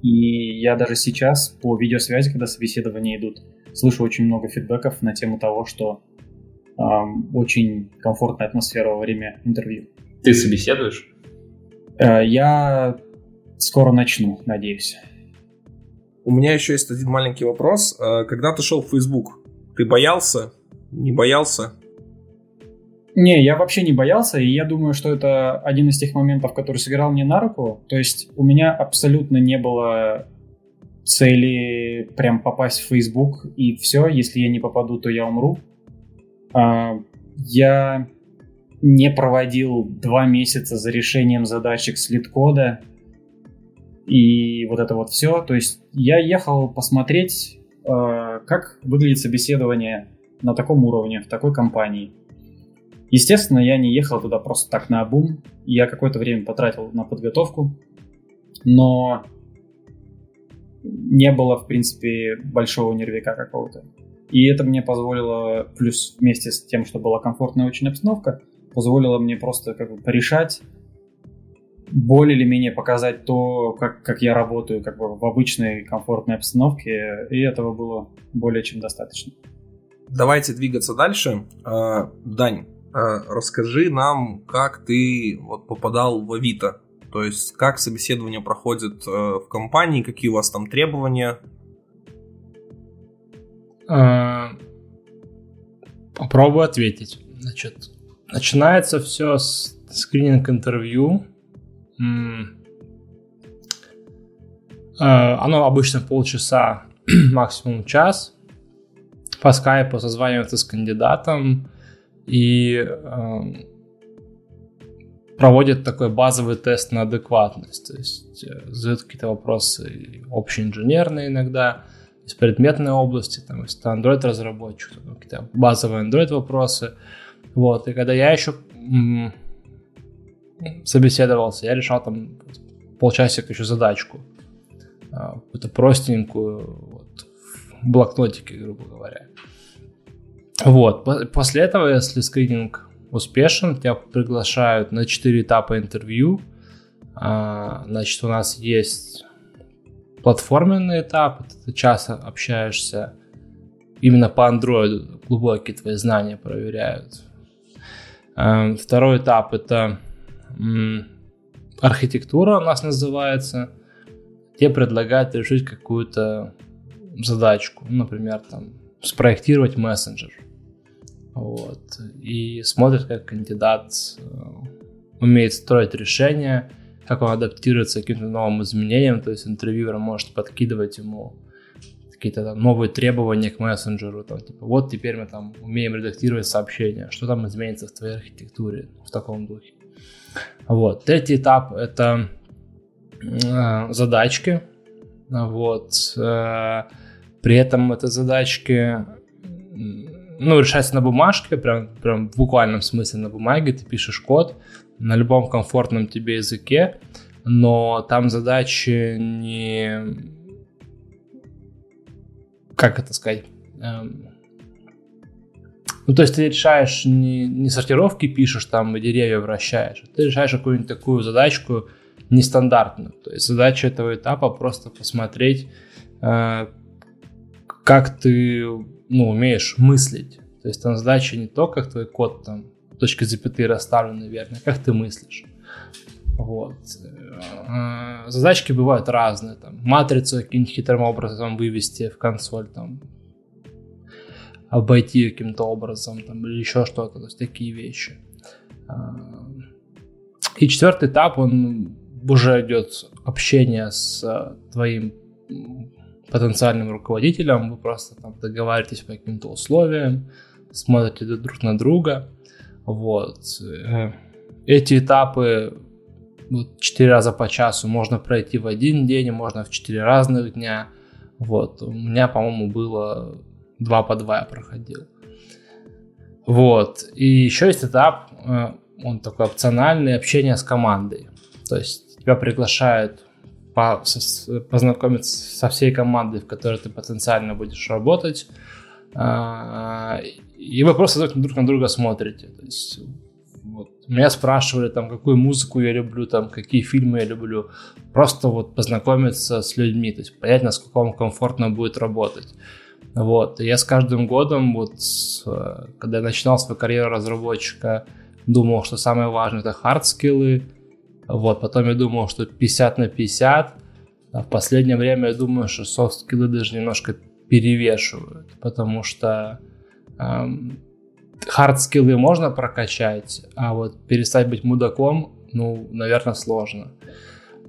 И я даже сейчас по видеосвязи, когда собеседования идут, слышу очень много фидбэков на тему того, что эм, очень комфортная атмосфера во время интервью. Ты собеседуешь? Э, я скоро начну, надеюсь. У меня еще есть один маленький вопрос. Э, когда ты шел в Facebook, ты боялся? Не боялся? Не, я вообще не боялся, и я думаю, что это один из тех моментов, который сыграл мне на руку. То есть у меня абсолютно не было цели прям попасть в Facebook, и все, если я не попаду, то я умру. А, я не проводил два месяца за решением задачек слит-кода, и вот это вот все. То есть я ехал посмотреть, э, как выглядит собеседование на таком уровне, в такой компании. Естественно, я не ехал туда просто так на обум. Я какое-то время потратил на подготовку, но не было, в принципе, большого нервика какого-то. И это мне позволило, плюс вместе с тем, что была комфортная очень обстановка, позволило мне просто как бы порешать, более или менее показать то, как, как я работаю как бы в обычной комфортной обстановке, и этого было более чем достаточно. Давайте двигаться дальше. А, Дань, расскажи нам, как ты вот попадал в Авито. То есть, как собеседование проходит а, в компании, какие у вас там требования? Попробую ответить. Значит, начинается все с скрининг интервью Э, оно обычно полчаса, максимум час. По скайпу созваниваться с кандидатом и э, проводит такой базовый тест на адекватность. То есть э, задают какие-то вопросы общеинженерные иногда, из предметной области, там, если ты Android-разработчик, какие-то базовые Android вопросы. Вот, и когда я еще собеседовался, я решал там полчасика еще задачку, а, какую-то простенькую, вот, в блокнотике, грубо говоря. Вот, после этого, если скрининг успешен, тебя приглашают на 4 этапа интервью. А, значит, у нас есть платформенный этап, ты часто общаешься именно по Android, глубокие твои знания проверяют. А, второй этап это архитектура у нас называется. Тебе предлагают решить какую-то задачку, например, там, спроектировать мессенджер. Вот. И смотрят, как кандидат э, умеет строить решения, как он адаптируется к каким-то новым изменениям. То есть интервьюер может подкидывать ему какие-то там новые требования к мессенджеру, там, типа, вот теперь мы там умеем редактировать сообщения, что там изменится в твоей архитектуре в таком духе. Вот. Третий этап — это э, задачки, вот. Э, при этом это задачки ну, решается на бумажке, прям, прям в буквальном смысле на бумаге, ты пишешь код на любом комфортном тебе языке, но там задачи не... Как это сказать? Эм... Ну, то есть ты решаешь не, не сортировки пишешь, там, и деревья вращаешь, а ты решаешь какую-нибудь такую задачку нестандартную. То есть задача этого этапа просто посмотреть, э, как ты ну, умеешь мыслить. То есть там задача не то, как твой код там точки запятые расставлены верно, как ты мыслишь. Вот. Э, задачки бывают разные. Там, матрицу каким-нибудь хитрым образом вывести в консоль, там, обойти каким-то образом, там, или еще что-то. То есть такие вещи. Э, и четвертый этап, он уже идет общение с твоим потенциальным руководителем, вы просто там договариваетесь по каким-то условиям, смотрите друг на друга. Вот. Э, эти этапы вот, 4 раза по часу можно пройти в один день, можно в 4 разных дня. Вот. У меня, по-моему, было 2 по 2 я проходил. Вот. И еще есть этап, э, он такой опциональный, общение с командой. То есть тебя приглашают по, познакомиться со всей командой, в которой ты потенциально будешь работать. А, и вы просто друг на друга смотрите. То есть, вот, меня спрашивали, там, какую музыку я люблю, там, какие фильмы я люблю. Просто вот познакомиться с людьми, то есть понять, насколько вам комфортно будет работать. Вот. И я с каждым годом, вот, когда я начинал свою карьеру разработчика, думал, что самое важное это hard skill ы, вот, потом я думал, что 50 на 50, а в последнее время я думаю, что софт-скиллы даже немножко перевешивают, потому что эм, хард-скиллы можно прокачать, а вот перестать быть мудаком, ну, наверное, сложно.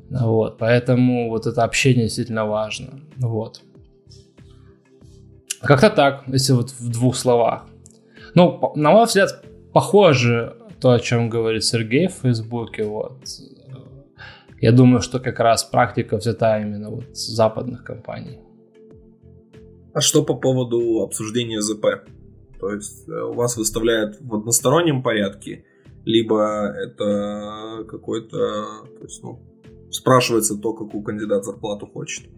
Вот, поэтому вот это общение действительно важно. Вот. Как-то так, если вот в двух словах. Ну, на мой взгляд, похоже то, о чем говорит Сергей в Фейсбуке, вот, я думаю, что как раз практика взята именно вот с западных компаний. А что по поводу обсуждения ЗП? То есть э, у вас выставляют в одностороннем порядке, либо это какой-то, то есть, ну, спрашивается то, какую кандидат зарплату хочет.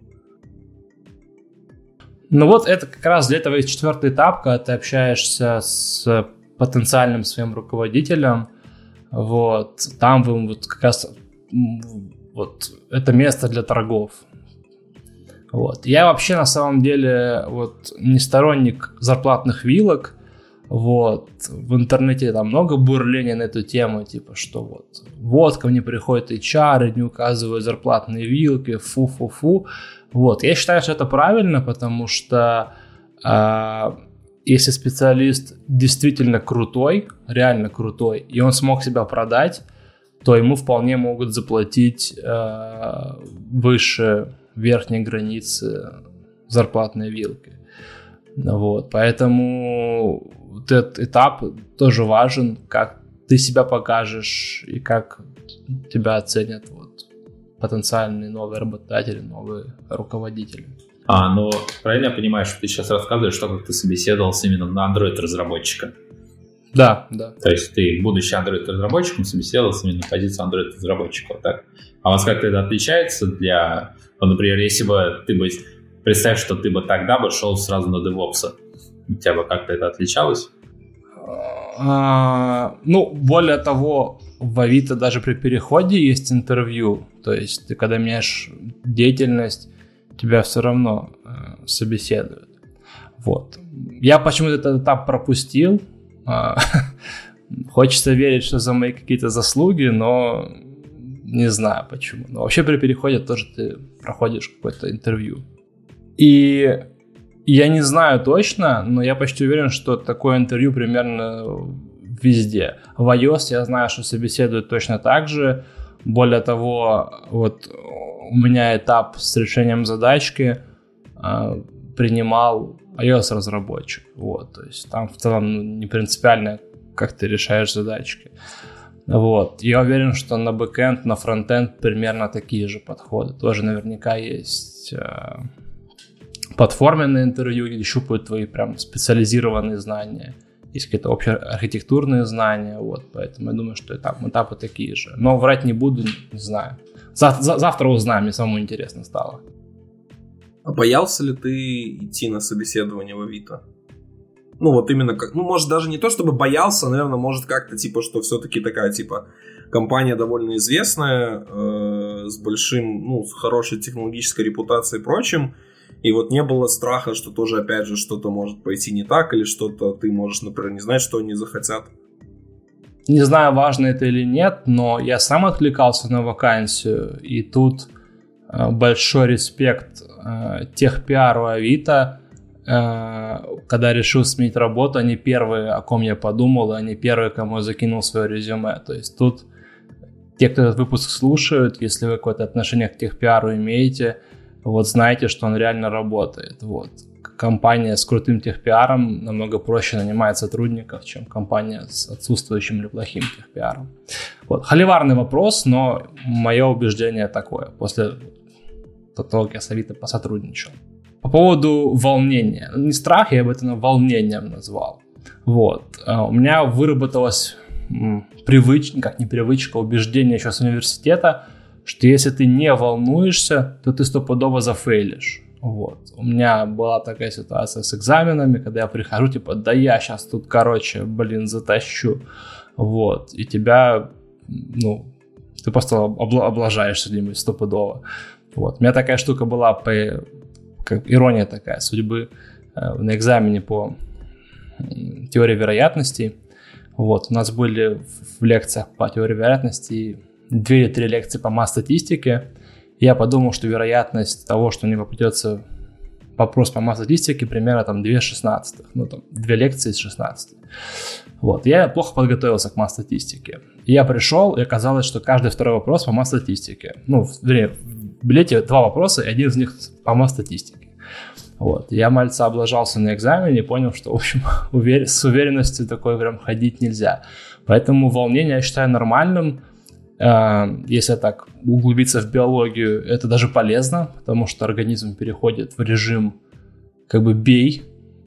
Ну вот это как раз для этого есть четвертый этап, когда ты общаешься с потенциальным своим руководителем. Вот, там вы вот как раз вот это место для торгов. Вот. Я вообще на самом деле вот не сторонник зарплатных вилок. Вот. В интернете там много бурления на эту тему, типа, что вот, вот ко мне приходят HR и не указывают зарплатные вилки, фу-фу-фу. Вот. Я считаю, что это правильно, потому что э, если специалист действительно крутой, реально крутой, и он смог себя продать, то ему вполне могут заплатить э, выше верхней границы зарплатной вилки. Вот, поэтому вот этот этап тоже важен, как ты себя покажешь и как тебя оценят вот, потенциальные новые работодатели, новые руководители. А, ну, правильно я понимаю, что ты сейчас рассказываешь, что как ты собеседовался именно на Android-разработчика? Да, да. То есть ты, будучи Android-разработчиком, собеседовался именно на позицию Android-разработчика, вот так? А у вас как-то это отличается для... Вот, например, если бы ты бы... Представь, что ты бы тогда бы шел сразу на DevOps. У тебя бы как-то это отличалось? А, ну, более того, в Авито даже при переходе есть интервью. То есть ты когда меняешь деятельность, тебя все равно э, собеседуют. Вот. Я почему-то этот этап пропустил, а, хочется верить, что за мои какие-то заслуги, но не знаю почему. Но вообще при переходе тоже ты проходишь какое-то интервью. И я не знаю точно, но я почти уверен, что такое интервью примерно везде. В iOS я знаю, что собеседуют точно так же. Более того, вот у меня этап с решением задачки а, принимал iOS-разработчик. Вот, то есть там в целом ну, не принципиально, как ты решаешь задачки. Вот. Я уверен, что на бэкэнд, на фронтенд примерно такие же подходы. Тоже наверняка есть э, платформенные интервью, где щупают твои прям специализированные знания. Есть какие-то общие архитектурные знания, вот, поэтому я думаю, что этап, этапы такие же. Но врать не буду, не знаю. Зав- завтра узнаем, мне самому интересно стало. А боялся ли ты идти на собеседование в Авито? Ну, вот именно как, ну, может, даже не то, чтобы боялся, наверное, может как-то, типа, что все-таки такая, типа, компания довольно известная, э, с большим, ну, с хорошей технологической репутацией и прочим, и вот не было страха, что тоже, опять же, что-то может пойти не так, или что-то ты можешь, например, не знать, что они захотят. Не знаю, важно это или нет, но я сам откликался на вакансию, и тут э, большой респект э, тех пиару Авито, Э, когда решил сменить работу, они первые, о ком я подумал, они первые, кому я закинул свое резюме. То есть тут те, кто этот выпуск слушают, если вы какое-то отношение к техпиару имеете, вот знаете, что он реально работает. Вот. Компания с крутым техпиаром намного проще нанимает сотрудников, чем компания с отсутствующим или плохим техпиаром. Вот. Холиварный вопрос, но мое убеждение такое, после того, как я с Авито посотрудничал. По поводу волнения. Не страх, я бы это волнением назвал. Вот. А у меня выработалась привычка, как не привычка, убеждение еще с университета, что если ты не волнуешься, то ты стопудово зафейлишь. Вот. У меня была такая ситуация с экзаменами, когда я прихожу, типа, да я сейчас тут, короче, блин, затащу. Вот. И тебя, ну, ты просто облажаешься где-нибудь стопудово. Вот. У меня такая штука была по как ирония такая судьбы э, на экзамене по теории вероятностей. Вот, у нас были в лекциях по теории вероятности две или три лекции по масс-статистике. Я подумал, что вероятность того, что мне попадется вопрос по масс-статистике, примерно там 2 16 Ну, там, две лекции из 16. Вот, я плохо подготовился к масс-статистике. Я пришел, и оказалось, что каждый второй вопрос по масс-статистике. Ну, в, в билете два вопроса, и один из них по масс-статистике. Вот. Я мальца облажался на экзамене и понял, что, в общем, увер... с уверенностью такой прям ходить нельзя. Поэтому волнение я считаю нормальным. Э, если так углубиться в биологию, это даже полезно, потому что организм переходит в режим как бы бей,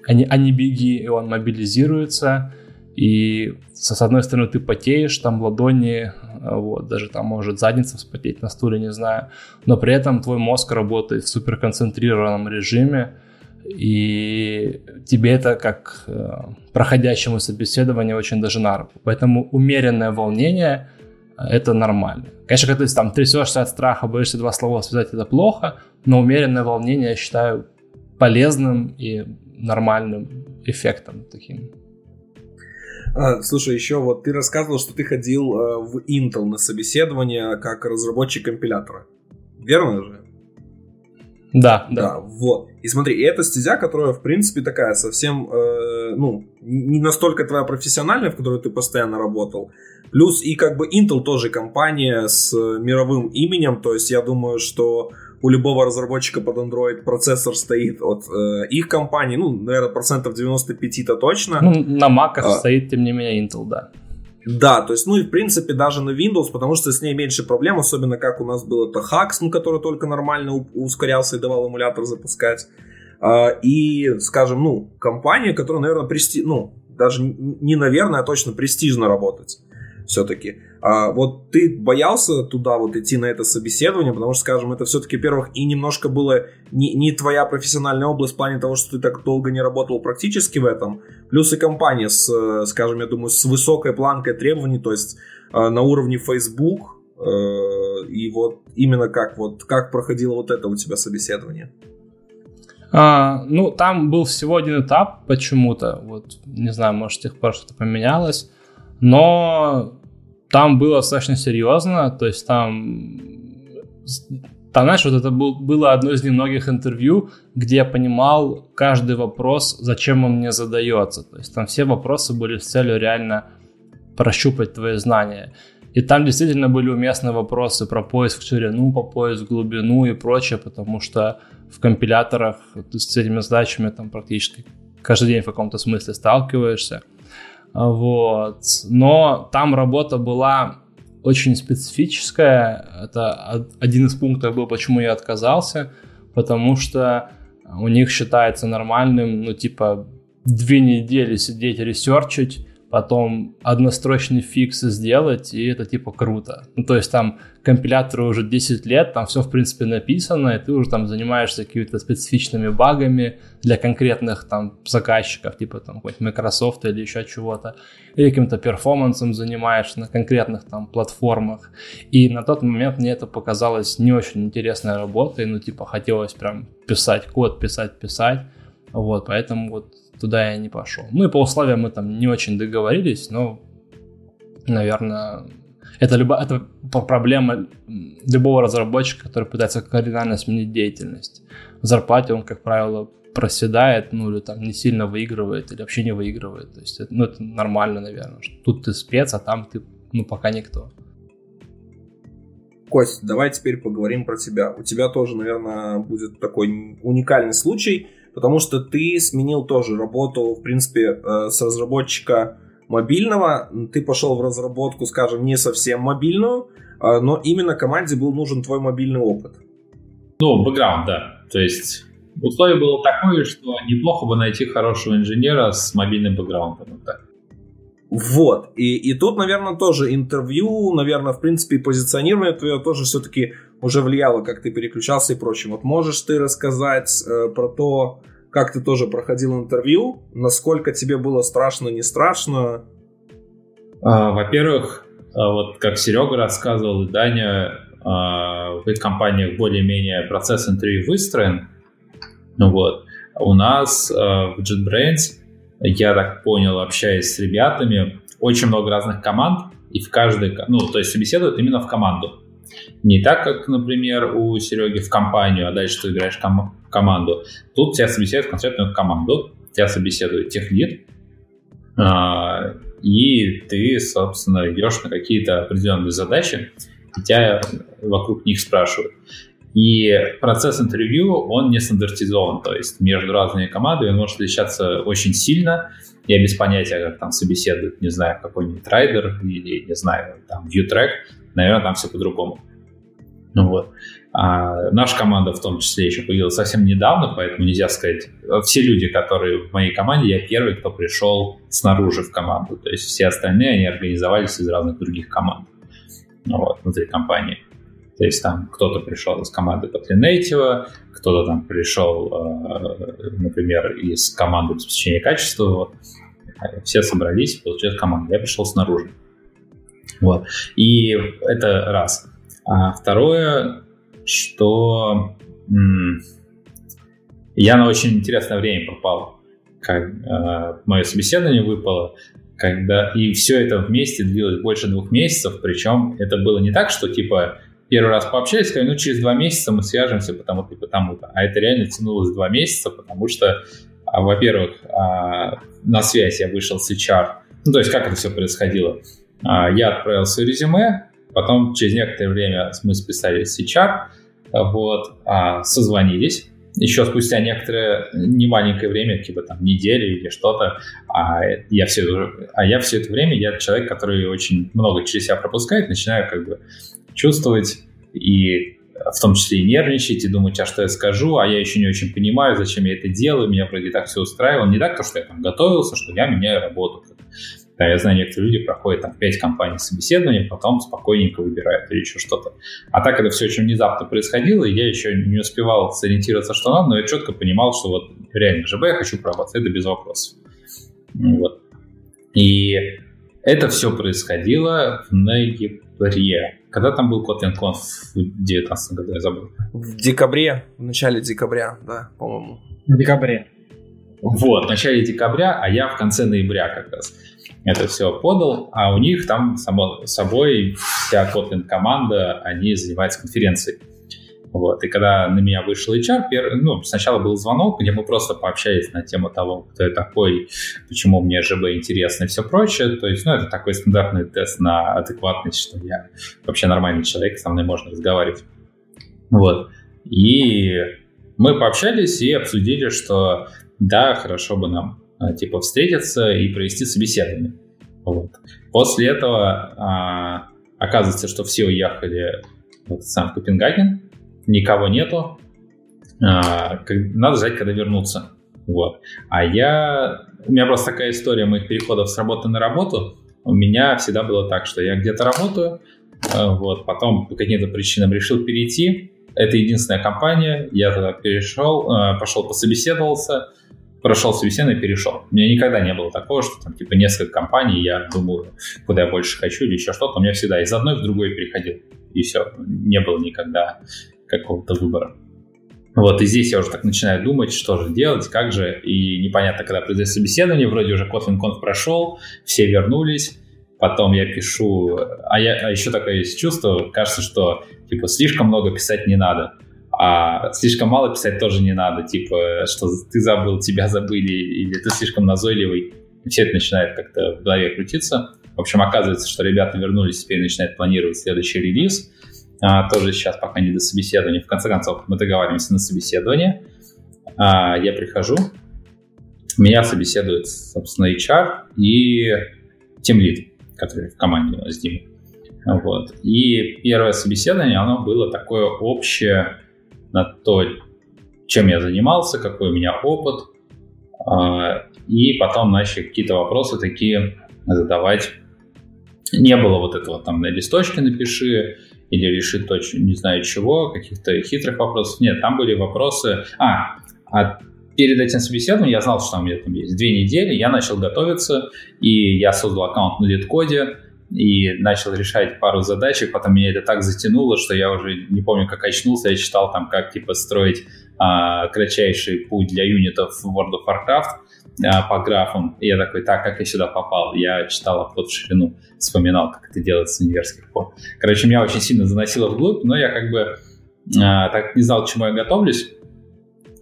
а не, а не беги, и он мобилизируется. И с одной стороны ты потеешь, там ладони, вот, даже там может задница вспотеть на стуле, не знаю, но при этом твой мозг работает в суперконцентрированном режиме, и тебе это как э, проходящему собеседование очень даже на руку. Поэтому умеренное волнение это нормально. Конечно, когда ты там трясешься от страха, боишься два слова связать, это плохо, но умеренное волнение я считаю полезным и нормальным эффектом таким. А, слушай, еще вот ты рассказывал, что ты ходил э, в Intel на собеседование как разработчик компилятора. Верно же? Да, да. Да, вот. И смотри, это стезя, которая, в принципе, такая совсем, э, ну, не настолько твоя профессиональная, в которой ты постоянно работал. Плюс и как бы Intel тоже компания с мировым именем, то есть я думаю, что у любого разработчика под Android процессор стоит от э, их компании, ну, наверное, процентов 95-то точно. Ну, на Mac а, стоит, тем не менее, Intel, да. Да, то есть, ну и в принципе даже на Windows, потому что с ней меньше проблем, особенно как у нас был это Hax, ну, который только нормально ускорялся и давал эмулятор запускать. А, и, скажем, ну, компания, которая, наверное, прести... ну, даже не наверное, а точно престижно работать все-таки. А вот ты боялся туда вот идти на это собеседование, потому что, скажем, это все-таки, во-первых, и немножко было не, не твоя профессиональная область в плане того, что ты так долго не работал практически в этом, плюс и компания с, скажем, я думаю, с высокой планкой требований, то есть э, на уровне Facebook, э, и вот именно как вот как проходило вот это у тебя собеседование? А, ну, там был всего один этап почему-то, вот, не знаю, может, с тех пор что-то поменялось, но там было достаточно серьезно, то есть там, там знаешь, вот это был, было одно из немногих интервью, где я понимал каждый вопрос, зачем он мне задается. То есть там все вопросы были с целью реально прощупать твои знания. И там действительно были уместные вопросы про поиск в ширину, по поиск глубину и прочее, потому что в компиляторах с этими задачами там практически каждый день в каком-то смысле сталкиваешься. Вот. Но там работа была очень специфическая. Это один из пунктов был, почему я отказался, потому что у них считается нормальным, ну, типа, две недели сидеть ресерчить, потом однострочный фикс сделать, и это типа круто. Ну, то есть там компилятору уже 10 лет, там все в принципе написано, и ты уже там занимаешься какими-то специфичными багами для конкретных там заказчиков, типа там какой-нибудь Microsoft или еще чего-то, или каким-то перформансом занимаешься на конкретных там платформах. И на тот момент мне это показалось не очень интересной работой, ну типа хотелось прям писать код, писать, писать. Вот, поэтому вот туда я не пошел. И по условиям мы там не очень договорились, но, наверное, это, любо, это проблема любого разработчика, который пытается кардинально сменить деятельность. В зарплате он, как правило, проседает, ну или там не сильно выигрывает, или вообще не выигрывает. То есть, это, ну, это нормально, наверное. Тут ты спец, а там ты, ну, пока никто. Кость, давай теперь поговорим про тебя. У тебя тоже, наверное, будет такой уникальный случай – потому что ты сменил тоже работу, в принципе, э, с разработчика мобильного, ты пошел в разработку, скажем, не совсем мобильную, э, но именно команде был нужен твой мобильный опыт. Ну, бэкграунд, да. То есть условие было такое, что неплохо бы найти хорошего инженера с мобильным бэкграундом. Вот так. Вот. И, и тут, наверное, тоже интервью, наверное, в принципе, и позиционирование твое тоже все-таки уже влияло, как ты переключался и прочее. Вот можешь ты рассказать э, про то, как ты тоже проходил интервью, насколько тебе было страшно, не страшно? А, во-первых, а, вот как Серега рассказывал, Даня, а, в их компаниях более-менее процесс интервью выстроен. Ну вот. У нас а, в JetBrains я так понял, общаясь с ребятами, очень много разных команд, и в каждой, ну, то есть собеседуют именно в команду. Не так, как, например, у Сереги в компанию, а дальше ты играешь ком- команду. Тут тебя собеседуют конкретно в команду, тебя собеседует техлит, а, и ты, собственно, идешь на какие-то определенные задачи, и тебя вокруг них спрашивают. И процесс интервью, он не стандартизован, то есть между разными командами он может отличаться очень сильно. Я без понятия, как там собеседуют, не знаю, какой-нибудь райдер или, не знаю, там, ViewTrack, наверное, там все по-другому. Ну вот. А наша команда в том числе еще появилась совсем недавно, поэтому нельзя сказать... Все люди, которые в моей команде, я первый, кто пришел снаружи в команду. То есть все остальные, они организовались из разных других команд ну, вот, внутри компании. То есть там кто-то пришел из команды Native, кто-то там пришел, э, например, из команды обеспечения качества. Вот. Все собрались, получилась команда. Я пришел снаружи. Вот. И это раз. А второе, что м- я на очень интересное время попал. Как э, мое собеседование выпало, когда и все это вместе длилось больше двух месяцев, причем это было не так, что типа первый раз пообщались, сказали, ну, через два месяца мы свяжемся потому-то и потому-то. А это реально тянулось два месяца, потому что, а, во-первых, а, на связь я вышел с HR. Ну, то есть, как это все происходило? А, я отправил свое резюме, потом через некоторое время мы списались с HR, вот, а, созвонились, еще спустя некоторое немаленькое время, типа там недели или что-то, а я все, а я все это время, я человек, который очень много через себя пропускает, начинаю как бы чувствовать и в том числе и нервничать, и думать, а что я скажу, а я еще не очень понимаю, зачем я это делаю, меня вроде так все устраивало. Не так, то, что я там готовился, что я меняю работу. Да, я знаю, некоторые люди проходят там 5 компаний собеседования, потом спокойненько выбирают или еще что-то. А так это все очень внезапно происходило, и я еще не успевал сориентироваться, что надо, но я четко понимал, что вот реально ЖБ я хочу проработать, это без вопросов. Вот. И это все происходило в ноябре. Когда там был Kotlin Conf в 2019 году, я забыл. В декабре, в начале декабря, да, по-моему. В декабре. Вот, в начале декабря, а я в конце ноября как раз это все подал, а у них там само собой вся Kotlin команда, они занимаются конференцией. Вот. И когда на меня вышел HR, пер... ну, сначала был звонок, где мы просто пообщались на тему того, кто я такой, почему мне ЖБ интересно и все прочее. То есть, ну, это такой стандартный тест на адекватность, что я вообще нормальный человек, со мной можно разговаривать. Вот. И мы пообщались и обсудили, что да, хорошо бы нам типа встретиться и провести собеседование. Вот. После этого а, оказывается, что все уехали в сам Копенгаген, никого нету, а, надо ждать, когда вернутся. Вот. А я... У меня просто такая история моих переходов с работы на работу. У меня всегда было так, что я где-то работаю, а, вот, потом по каким-то причинам решил перейти. Это единственная компания, я туда перешел, а, пошел пособеседовался, прошел собеседование перешел. У меня никогда не было такого, что там типа несколько компаний, я думаю, куда я больше хочу или еще что-то. У меня всегда из одной в другой переходил. И все. Не было никогда какого-то выбора. Вот, и здесь я уже так начинаю думать, что же делать, как же, и непонятно, когда произойдет собеседование, вроде уже Kotlin Conf прошел, все вернулись, потом я пишу, а, я, а еще такое есть чувство, кажется, что, типа, слишком много писать не надо, а слишком мало писать тоже не надо, типа, что ты забыл, тебя забыли, или ты слишком назойливый, и все это начинает как-то в голове крутиться. В общем, оказывается, что ребята вернулись, теперь начинают планировать следующий релиз, а, тоже сейчас пока не до собеседования. В конце концов, мы договариваемся на собеседование. А, я прихожу, меня собеседует, собственно, HR и тем лид, который в команде у нас Дима. Вот. И первое собеседование, оно было такое общее на то, чем я занимался, какой у меня опыт. А, и потом начали какие-то вопросы такие задавать. Не было вот этого там на листочке напиши, или решить точно не знаю чего, каких-то хитрых вопросов. Нет, там были вопросы... А, а перед этим собеседованием я знал, что там, у меня там есть две недели, я начал готовиться, и я создал аккаунт на литкоде, и начал решать пару задач, и потом меня это так затянуло, что я уже не помню, как очнулся, я читал там, как типа строить а, кратчайший путь для юнитов в World of Warcraft, а, по графам. И я такой, так, как я сюда попал? Я читал обход в ширину, вспоминал, как это делается с универских пор. Короче, меня очень сильно заносило вглубь, но я как бы а, так не знал, к чему я готовлюсь.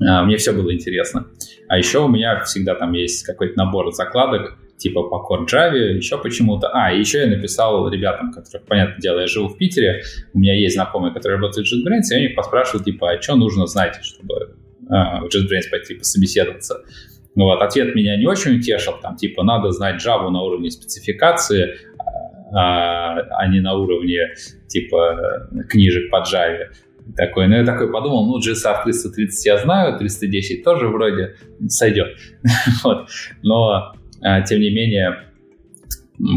А, мне все было интересно. А еще у меня всегда там есть какой-то набор закладок, типа по Core Java, еще почему-то. А, еще я написал ребятам, которых, понятное дело, я живу в Питере, у меня есть знакомые, которые работают в JetBrains, и я у них поспрашивал, типа, а что нужно знать, чтобы а, в JetBrains пойти пособеседоваться. Вот, ответ меня не очень утешил, там, типа, надо знать Java на уровне спецификации, а, а не на уровне, типа, книжек по Java. Такой, ну я такой подумал, ну GSR 330 я знаю, 310 тоже вроде сойдет. вот. Но, тем не менее,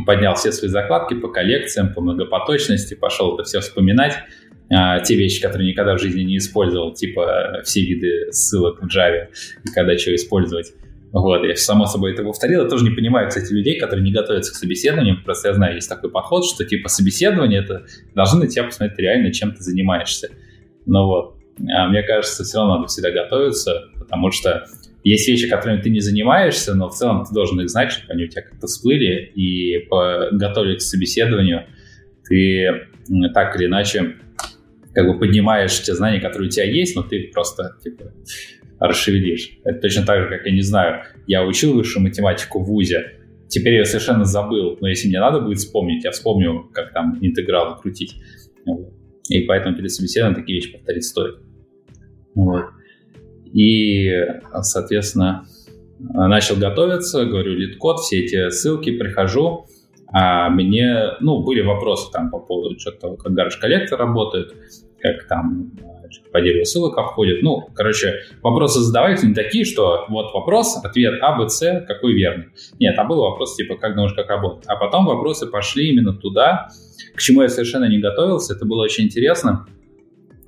поднял все свои закладки по коллекциям, по многопоточности, пошел это все вспоминать. А, те вещи, которые никогда в жизни не использовал, типа все виды ссылок в Java, когда что использовать. Вот, я само собой это повторил. Я тоже не понимаю, кстати, людей, которые не готовятся к собеседованиям. Просто я знаю, есть такой подход, что типа собеседование это должны на тебя посмотреть реально, чем ты занимаешься. Ну вот. А мне кажется, все равно надо всегда готовиться, потому что есть вещи, которыми ты не занимаешься, но в целом ты должен их знать, чтобы они у тебя как-то всплыли, и готовить к собеседованию ты так или иначе как бы поднимаешь те знания, которые у тебя есть, но ты просто типа расшевелишь. Это точно так же, как я не знаю, я учил высшую математику в ВУЗе, теперь я совершенно забыл, но если мне надо будет вспомнить, я вспомню, как там интегралы крутить. И поэтому перед собеседованием такие вещи повторить стоит. Вот. И, соответственно, начал готовиться, говорю, LeetCode, все эти ссылки, прихожу, а мне, ну, были вопросы там по поводу что-то, как garbage collector работает, как там по дереву ссылок обходит. Ну, короче, вопросы задавайте не такие, что вот вопрос, ответ А, Б, С, какой верный. Нет, а был вопрос типа, как думаешь, как работает. А потом вопросы пошли именно туда, к чему я совершенно не готовился. Это было очень интересно.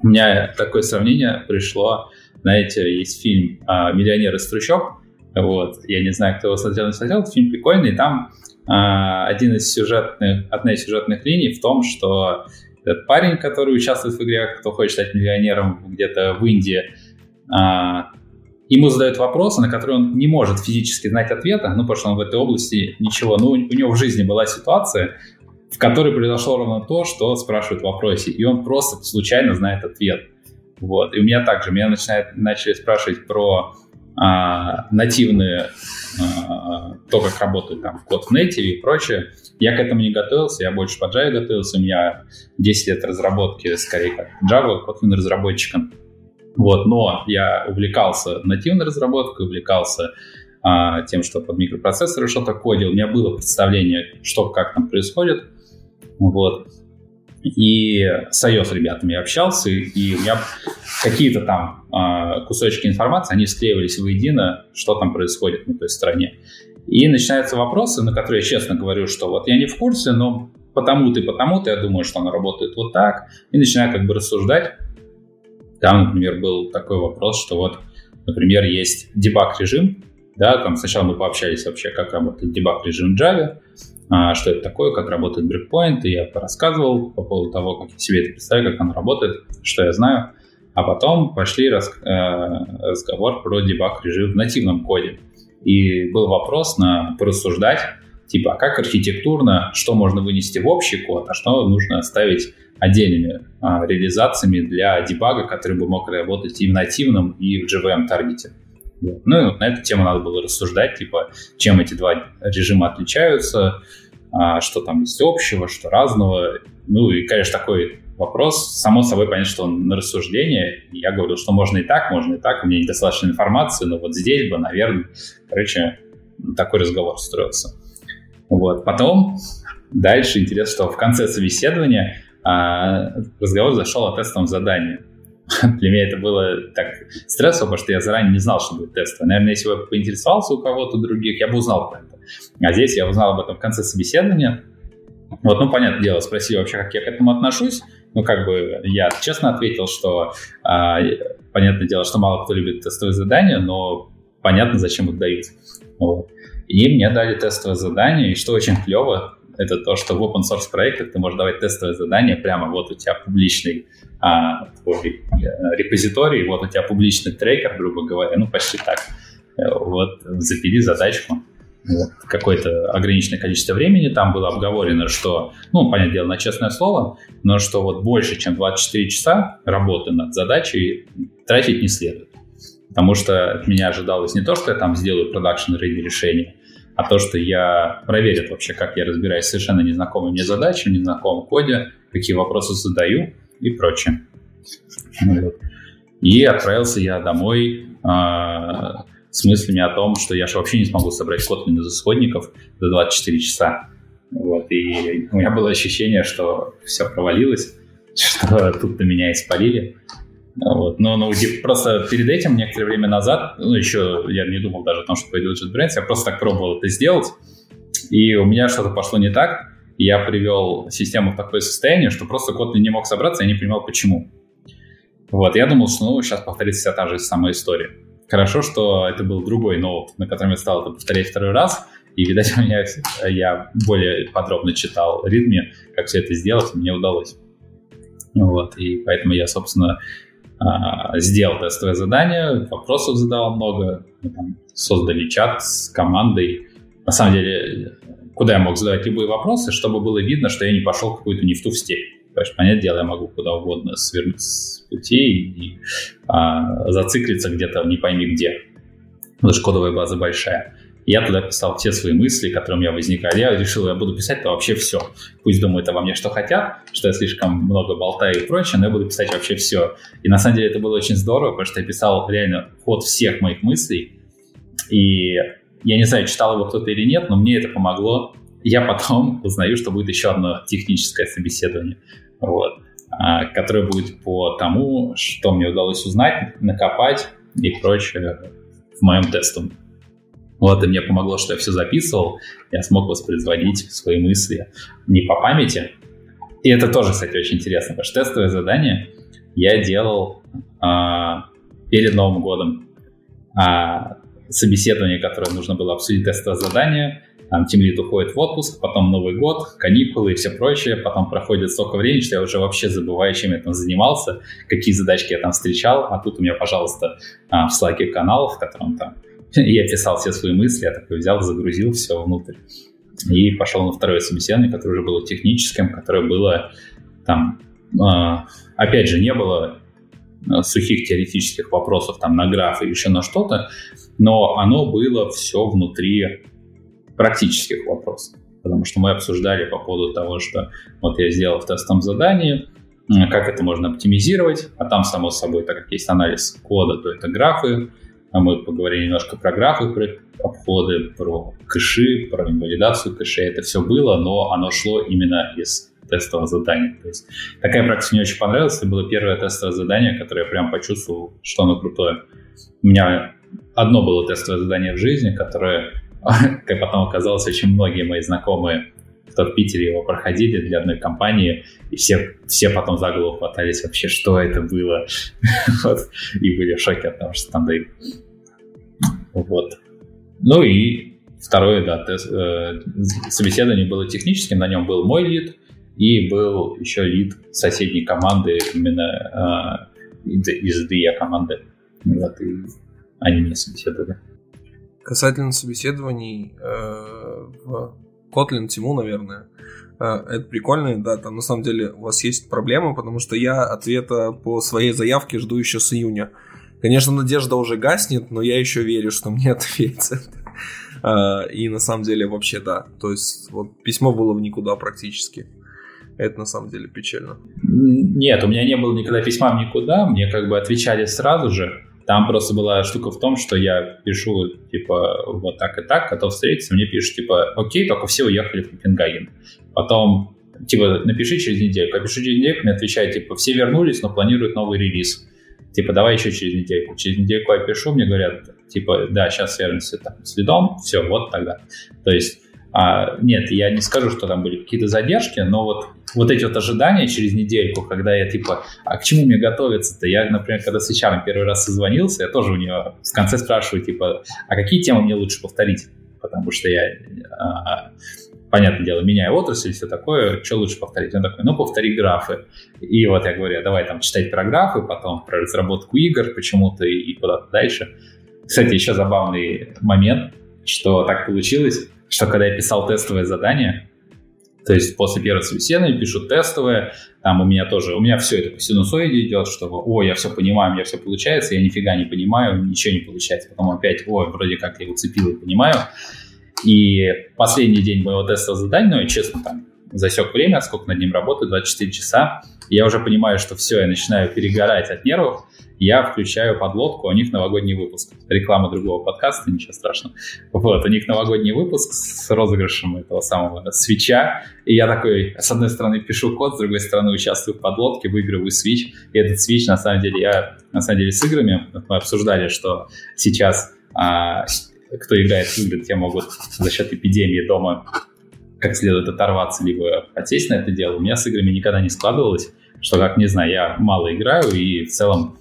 У меня такое сравнение пришло, знаете, есть фильм а, «Миллионер из трущоб», вот, я не знаю, кто его смотрел, не смотрел, фильм прикольный, там а, один из сюжетных, одна из сюжетных линий в том, что этот парень, который участвует в игре «Кто хочет стать миллионером» где-то в Индии, а, ему задают вопросы, на которые он не может физически знать ответа, ну, потому что он в этой области ничего, ну, у него в жизни была ситуация, в которой произошло ровно то, что спрашивают в вопросе, и он просто случайно знает ответ. Вот. И у меня также, меня начинают, начали спрашивать про а, нативные, а, то, как работает там код в Native и прочее. Я к этому не готовился, я больше по Java готовился. У меня 10 лет разработки, скорее как Java, Kotlin разработчиком. Вот, но я увлекался нативной разработкой, увлекался а, тем, что под микропроцессоры что-то кодил. У меня было представление, что как там происходит. Вот. И с iOS ребятами общался, и у меня какие-то там э, кусочки информации, они склеивались воедино, что там происходит на той стороне. И начинаются вопросы, на которые я честно говорю, что вот я не в курсе, но потому-то и потому-то я думаю, что она работает вот так, и начинаю как бы рассуждать. Там, например, был такой вопрос, что вот, например, есть дебаг-режим, да, там сначала мы пообщались вообще, как работает дебаг-режим в Java, что это такое, как работает breakpoint, и я рассказывал по поводу того, как я себе это представляю, как оно работает, что я знаю. А потом пошли раз, э, разговор про дебаг-режим в нативном коде. И был вопрос на порассуждать, типа, а как архитектурно, что можно вынести в общий код, а что нужно оставить отдельными а, реализациями для дебага, который бы мог работать и в нативном, и в JVM таргете. Ну и вот на эту тему надо было рассуждать, типа, чем эти два режима отличаются, а, что там есть общего, что разного. Ну и, конечно, такой вопрос, само собой понятно, что он на рассуждение. Я говорил, что можно и так, можно и так, у меня недостаточно информации, но вот здесь бы, наверное, короче, такой разговор строился. Вот. Потом дальше интересно, что в конце собеседования а, разговор зашел о тестовом задании. Для меня это было так стрессово, потому что я заранее не знал, что будет тест. Наверное, если бы я поинтересовался у кого-то других, я бы узнал про это. А здесь я узнал об этом в конце собеседования. Вот, ну, понятное дело, спросили вообще, как я к этому отношусь. Ну, как бы я честно ответил, что а, понятное дело, что мало кто любит тестовые задания, но понятно, зачем их дают. Вот. И мне дали тестовое задание, и что очень клево, это то, что в open source проектах ты можешь давать тестовое задание прямо вот у тебя публичный а, твой э, репозиторий, вот у тебя публичный трекер, грубо говоря, ну почти так. Э, вот запили задачку, какое-то ограниченное количество времени там было обговорено, что, ну, понятное дело, на честное слово, но что вот больше, чем 24 часа работы над задачей тратить не следует. Потому что от меня ожидалось не то, что я там сделаю продакшн ready решение, а то, что я проверю вообще, как я разбираюсь совершенно незнакомой мне задачей, в незнакомом коде, какие вопросы задаю и прочее. И отправился я домой э, с мыслями о том, что я же вообще не смогу собрать Kotlin из исходников за 24 часа. Вот. И у меня было ощущение, что все провалилось, что тут на меня испалили. Вот. Но ну, просто перед этим, некоторое время назад, ну, еще я не думал даже о том, что пойду в JetBrains, я просто так пробовал это сделать, и у меня что-то пошло не так, я привел систему в такое состояние, что просто код не мог собраться, я не понимал, почему. Вот, я думал, что ну, сейчас повторится вся та же самая история. Хорошо, что это был другой ноут, на котором я стал это повторять второй раз, и, видать, у меня я более подробно читал ритме, как все это сделать, и мне удалось. Вот, и поэтому я, собственно, а, сделал тестовое задание, вопросов задавал много, мы там создали чат с командой. На самом деле, куда я мог задавать любые вопросы, чтобы было видно, что я не пошел какую-то не в ту в степь. Потому понятное дело, я могу куда угодно свернуть с пути и а, зациклиться где-то не пойми где. Потому что кодовая база большая. Я туда писал все свои мысли, которые у меня возникали. Я решил, я буду писать-то вообще все. Пусть думают обо мне, что хотят, что я слишком много болтаю и прочее, но я буду писать вообще все. И на самом деле это было очень здорово, потому что я писал реально ход всех моих мыслей. И я не знаю, читал его кто-то или нет, но мне это помогло. Я потом узнаю, что будет еще одно техническое собеседование, вот, а, которое будет по тому, что мне удалось узнать, накопать и прочее в моем тестовом вот, и мне помогло, что я все записывал, я смог воспроизводить свои мысли не по памяти. И это тоже, кстати, очень интересно, потому что тестовое задание я делал а, перед Новым годом. А, собеседование, которое нужно было обсудить тестовое задание, там тимлит уходит в отпуск, потом Новый год, каникулы и все прочее, потом проходит столько времени, что я уже вообще забываю, чем я там занимался, какие задачки я там встречал, а тут у меня, пожалуйста, а, в слайке канал, в котором там я писал все свои мысли, я такой взял, загрузил все внутрь. И пошел на второе собеседование, которое уже было техническим, которое было там... Э, опять же, не было сухих теоретических вопросов там на граф или еще на что-то, но оно было все внутри практических вопросов. Потому что мы обсуждали по поводу того, что вот я сделал в тестовом задании, как это можно оптимизировать, а там, само собой, так как есть анализ кода, то это графы, а мы поговорили немножко про графы, про обходы, про кэши, про инвалидацию кэшей. Это все было, но оно шло именно из тестового задания. То есть такая практика мне очень понравилась. Это было первое тестовое задание, которое я прям почувствовал, что оно крутое. У меня одно было тестовое задание в жизни, которое, как потом оказалось, очень многие мои знакомые кто в Питере его проходили для одной компании, и все, все потом за голову хватались вообще, что это было. вот. И были в шоке от того, что там да Вот. Ну и второе, да, тест, э, собеседование было техническим, на нем был мой лид, и был еще лид соседней команды, именно э, из DIA команды. Вот, и они меня собеседовали. Касательно собеседований э, в Kotlin Тиму, наверное. Э, это прикольно, да, там на самом деле у вас есть проблема, потому что я ответа по своей заявке жду еще с июня. Конечно, надежда уже гаснет, но я еще верю, что мне ответят. Э, и на самом деле вообще да. То есть вот письмо было в никуда практически. Это на самом деле печально. Нет, у меня не было никогда письма в никуда. Мне как бы отвечали сразу же. Там просто была штука в том, что я пишу, типа, вот так и так, готов встретиться, мне пишут, типа, окей, только все уехали в Копенгаген. Потом, типа, напиши через недельку. Я пишу через недельку, мне отвечают, типа, все вернулись, но планируют новый релиз. Типа, давай еще через недельку. Через недельку я пишу, мне говорят, типа, да, сейчас вернемся там следом, все, вот тогда. То есть а, нет, я не скажу, что там были какие-то задержки, но вот, вот эти вот ожидания через недельку, когда я типа, а к чему мне готовиться-то? Я, например, когда с HR первый раз созвонился, я тоже у нее в конце спрашиваю, типа, а какие темы мне лучше повторить? Потому что я, а, понятное дело, меняю отрасль и все такое, что лучше повторить? Он такой, ну, повтори графы. И вот я говорю, «А давай там читать про графы, потом про разработку игр почему-то и, и куда-то дальше. Кстати, еще забавный момент, что так получилось, что когда я писал тестовое задание, то есть после первого собеседования пишу тестовое, там у меня тоже, у меня все это по синусоиде идет, что, о, я все понимаю, у меня все получается, я нифига не понимаю, ничего не получается. Потом опять, ой, вроде как я уцепил и понимаю. И последний день моего тестового задания, ну, я честно там засек время, сколько над ним работаю, 24 часа, я уже понимаю, что все, я начинаю перегорать от нервов, я включаю подлодку, у них новогодний выпуск. Реклама другого подкаста, ничего страшного. Вот, у них новогодний выпуск с розыгрышем этого самого свеча. И я такой, с одной стороны, пишу код, с другой стороны, участвую в подлодке, выигрываю свич. И этот свич, на самом деле, я, на самом деле, с играми, мы обсуждали, что сейчас а, кто играет в игры, те могут за счет эпидемии дома как следует оторваться, либо отсесть на это дело. У меня с играми никогда не складывалось, что, как не знаю, я мало играю и в целом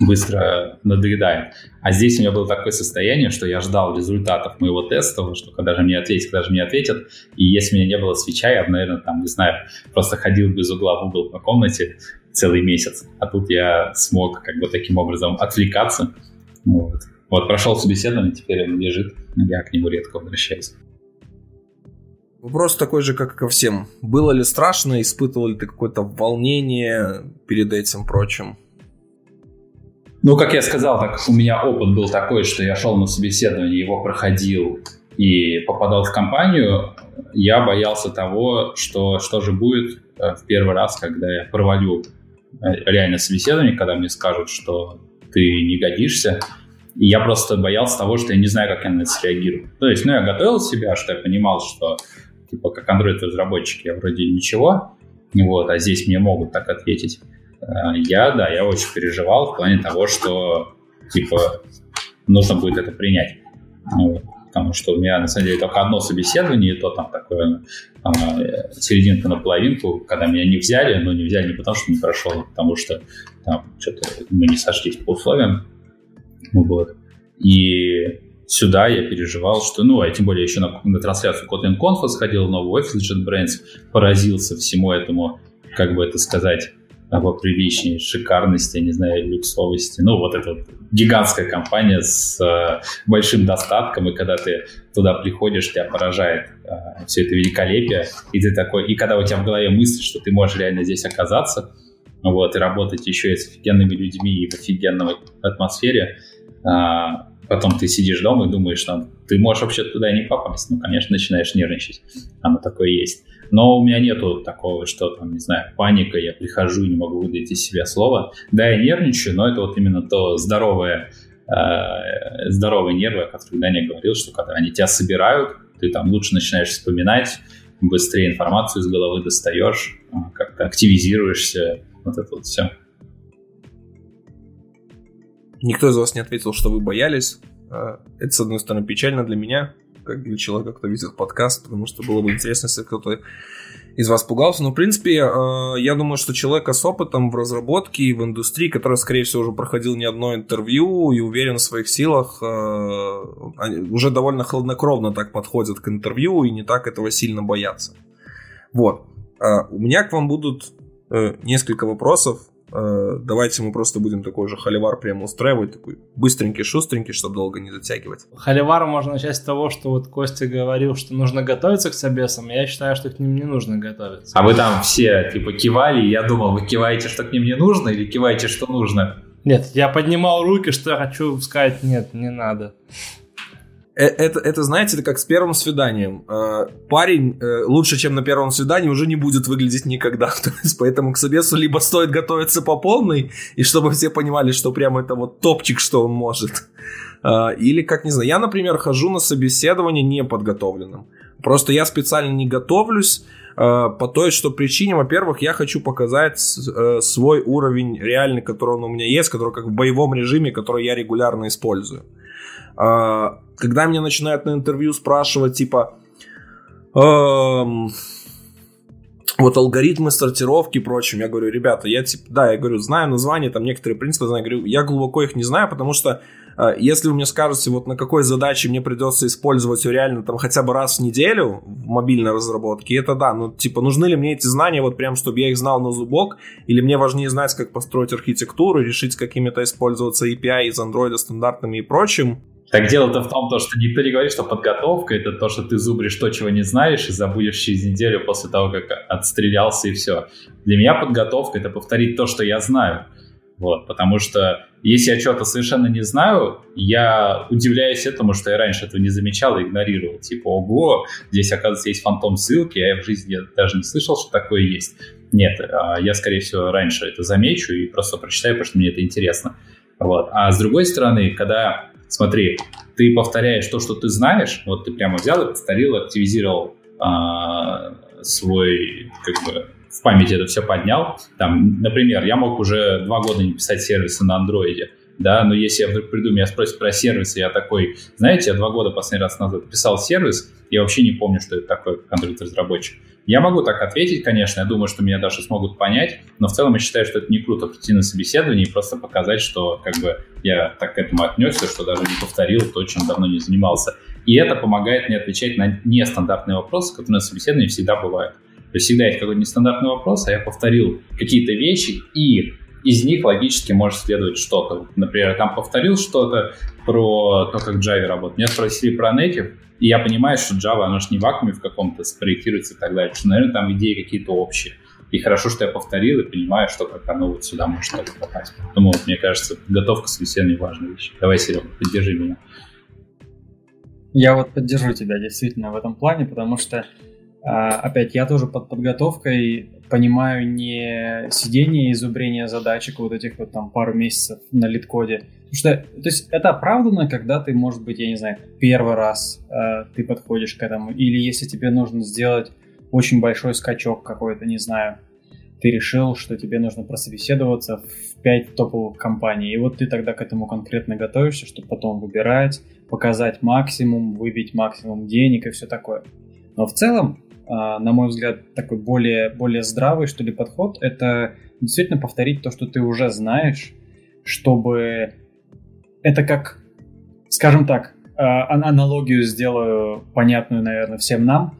быстро надоедает. А здесь у меня было такое состояние, что я ждал результатов моего теста, что когда же мне ответят, когда же мне ответят. И если у меня не было свеча, я бы, наверное, там, не знаю, просто ходил без угла в угол по комнате целый месяц. А тут я смог как бы таким образом отвлекаться. Вот, вот прошел собеседование, теперь он лежит, я к нему редко возвращаюсь. Вопрос такой же, как и ко всем. Было ли страшно, испытывал ли ты какое-то волнение перед этим прочим? Ну, как я сказал, так у меня опыт был такой, что я шел на собеседование, его проходил и попадал в компанию. Я боялся того, что что же будет э, в первый раз, когда я провалю э, реально собеседование, когда мне скажут, что ты не годишься. И я просто боялся того, что я не знаю, как я на это среагирую. То есть, ну, я готовил себя, что я понимал, что, типа, как Android-разработчик я вроде ничего, вот, а здесь мне могут так ответить. Э, я, да, я очень переживал в плане того, что, типа, нужно будет это принять. Вот. Потому что у меня, на самом деле, только одно собеседование, и то там такое э, серединка на половинку, когда меня не взяли, но не взяли не потому, что не прошел, а потому что там что-то мы не сошлись по условиям. Вот. И сюда я переживал, что, ну, а тем более еще на, на трансляцию Kotlin Conf сходил, новый офис JetBrains, поразился всему этому, как бы это сказать, поприличнее, шикарности, не знаю, люксовости. Ну, вот эта вот гигантская компания с э, большим достатком, и когда ты туда приходишь, тебя поражает э, все это великолепие, и ты такой, и когда у тебя в голове мысль, что ты можешь реально здесь оказаться, вот, и работать еще и с офигенными людьми и в офигенной атмосфере, а, потом ты сидишь дома и думаешь, что ты можешь вообще туда не попасть. Ну, конечно, начинаешь нервничать. Оно такое есть. Но у меня нету такого, что там, не знаю, паника, я прихожу и не могу выдать из себя слово. Да, я нервничаю, но это вот именно то здоровое, э, здоровые нервы, о которых Даня говорил, что когда они тебя собирают, ты там лучше начинаешь вспоминать, быстрее информацию из головы достаешь, а, как-то активизируешься, вот это вот все. Никто из вас не ответил, что вы боялись. А, это, с одной стороны, печально для меня, как для человека, кто видит подкаст, потому что было бы интересно, если кто-то из вас пугался. Но, в принципе, а, я думаю, что человека с опытом в разработке и в индустрии, который, скорее всего, уже проходил не одно интервью и уверен в своих силах, а, уже довольно хладнокровно так подходят к интервью и не так этого сильно боятся. Вот. У меня к вам будут э, несколько вопросов. Э, давайте мы просто будем такой же холивар прямо устраивать, такой быстренький, шустренький, чтобы долго не затягивать. Холивар можно начать с того, что вот Костя говорил, что нужно готовиться к собесам, я считаю, что к ним не нужно готовиться. А вы там все типа кивали, я думал, вы киваете, что к ним не нужно, или киваете, что нужно? Нет, я поднимал руки, что я хочу сказать, нет, не надо. Э, это, это, знаете, это как с первым свиданием. Э, парень э, лучше, чем на первом свидании, уже не будет выглядеть никогда. То есть, поэтому к собесу либо стоит готовиться по полной, и чтобы все понимали, что прямо это вот топчик, что он может. Или, как не знаю, я, например, хожу на собеседование неподготовленным. Просто я специально не готовлюсь, по той что причине, во-первых, я хочу показать свой уровень реальный, который он у меня есть, который как в боевом режиме, который я регулярно использую. Когда меня начинают на интервью спрашивать, типа, эм, вот алгоритмы сортировки и прочим, я говорю, ребята, я типа, да, я говорю, знаю названия, там некоторые принципы знаю, говорю, я глубоко их не знаю, потому что э, если вы мне скажете, вот на какой задаче мне придется использовать реально там хотя бы раз в неделю в мобильной разработке, это да, ну типа нужны ли мне эти знания вот прям, чтобы я их знал на зубок, или мне важнее знать, как построить архитектуру, решить какими-то использоваться API из Android стандартными и прочим, так дело-то в том, что никто не говорит, что подготовка это то, что ты зубришь то, чего не знаешь, и забудешь через неделю после того, как отстрелялся и все. Для меня подготовка это повторить то, что я знаю. Вот, потому что если я что-то совершенно не знаю, я удивляюсь этому, что я раньше этого не замечал и игнорировал. Типа, ого, здесь, оказывается, есть фантом ссылки, а я в жизни даже не слышал, что такое есть. Нет, а я, скорее всего, раньше это замечу и просто прочитаю, потому что мне это интересно. Вот. А с другой стороны, когда смотри, ты повторяешь то, что ты знаешь, вот ты прямо взял и повторил, активизировал а, свой, как бы, в памяти это все поднял. Там, например, я мог уже два года не писать сервисы на андроиде, да, но если я вдруг приду, меня спросят про сервисы, я такой, знаете, я два года последний раз назад писал сервис, я вообще не помню, что это такое, как Android-разработчик. Я могу так ответить, конечно, я думаю, что меня даже смогут понять, но в целом я считаю, что это не круто прийти на собеседование и просто показать, что как бы я так к этому отнесся, что даже не повторил то, чем давно не занимался. И это помогает мне отвечать на нестандартные вопросы, которые на собеседовании всегда бывают. То есть всегда есть какой-то нестандартный вопрос, а я повторил какие-то вещи, и из них логически может следовать что-то. Например, там повторил что-то про то, как Java работает. Меня спросили про native, и я понимаю, что Java, оно же не в вакууме в каком-то спроектируется и так далее, что, наверное, там идеи какие-то общие. И хорошо, что я повторил и понимаю, что как оно вот сюда может так попасть. Поэтому, вот, мне кажется, подготовка к собеседованию важная вещь. Давай, Серега, поддержи меня. Я вот поддержу тебя действительно в этом плане, потому что а, опять, я тоже под подготовкой понимаю не сидение и зубрение задачек вот этих вот там пару месяцев на литкоде. Потому что, то есть это оправдано, когда ты, может быть, я не знаю, первый раз э, ты подходишь к этому, или если тебе нужно сделать очень большой скачок какой-то, не знаю, ты решил, что тебе нужно прособеседоваться в 5 топовых компаний, и вот ты тогда к этому конкретно готовишься, чтобы потом выбирать, показать максимум, выбить максимум денег и все такое. Но в целом на мой взгляд, такой более, более здравый, что ли, подход, это действительно повторить то, что ты уже знаешь, чтобы это как, скажем так, а, аналогию сделаю понятную, наверное, всем нам.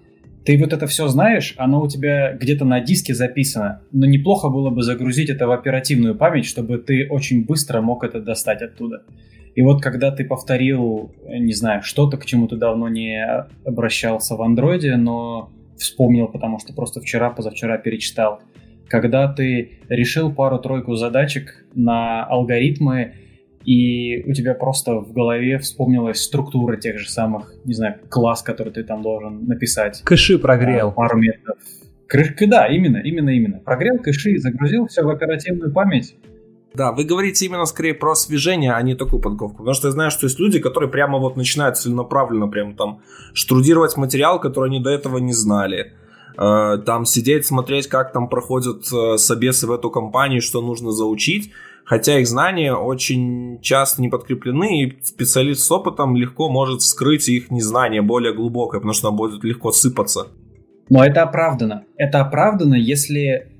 Ты вот это все знаешь, оно у тебя где-то на диске записано, но неплохо было бы загрузить это в оперативную память, чтобы ты очень быстро мог это достать оттуда. И вот когда ты повторил, не знаю, что-то, к чему ты давно не обращался в андроиде, но вспомнил, потому что просто вчера, позавчера перечитал. когда ты решил пару-тройку задачек на алгоритмы, и у тебя просто в голове вспомнилась структура тех же самых, не знаю, класс, который ты там должен написать. Кэши прогрел. Пару методов. Крышка, да, именно, именно, именно. Прогрел кэши, загрузил все в оперативную память. Да, вы говорите именно скорее про освежение, а не такую подготовку. Потому что я знаю, что есть люди, которые прямо вот начинают целенаправленно прям там штрудировать материал, который они до этого не знали. Э, там сидеть, смотреть, как там проходят э, собесы в эту компанию, что нужно заучить. Хотя их знания очень часто не подкреплены, и специалист с опытом легко может скрыть их незнание более глубокое, потому что оно будет легко сыпаться. Но это оправдано. Это оправдано, если...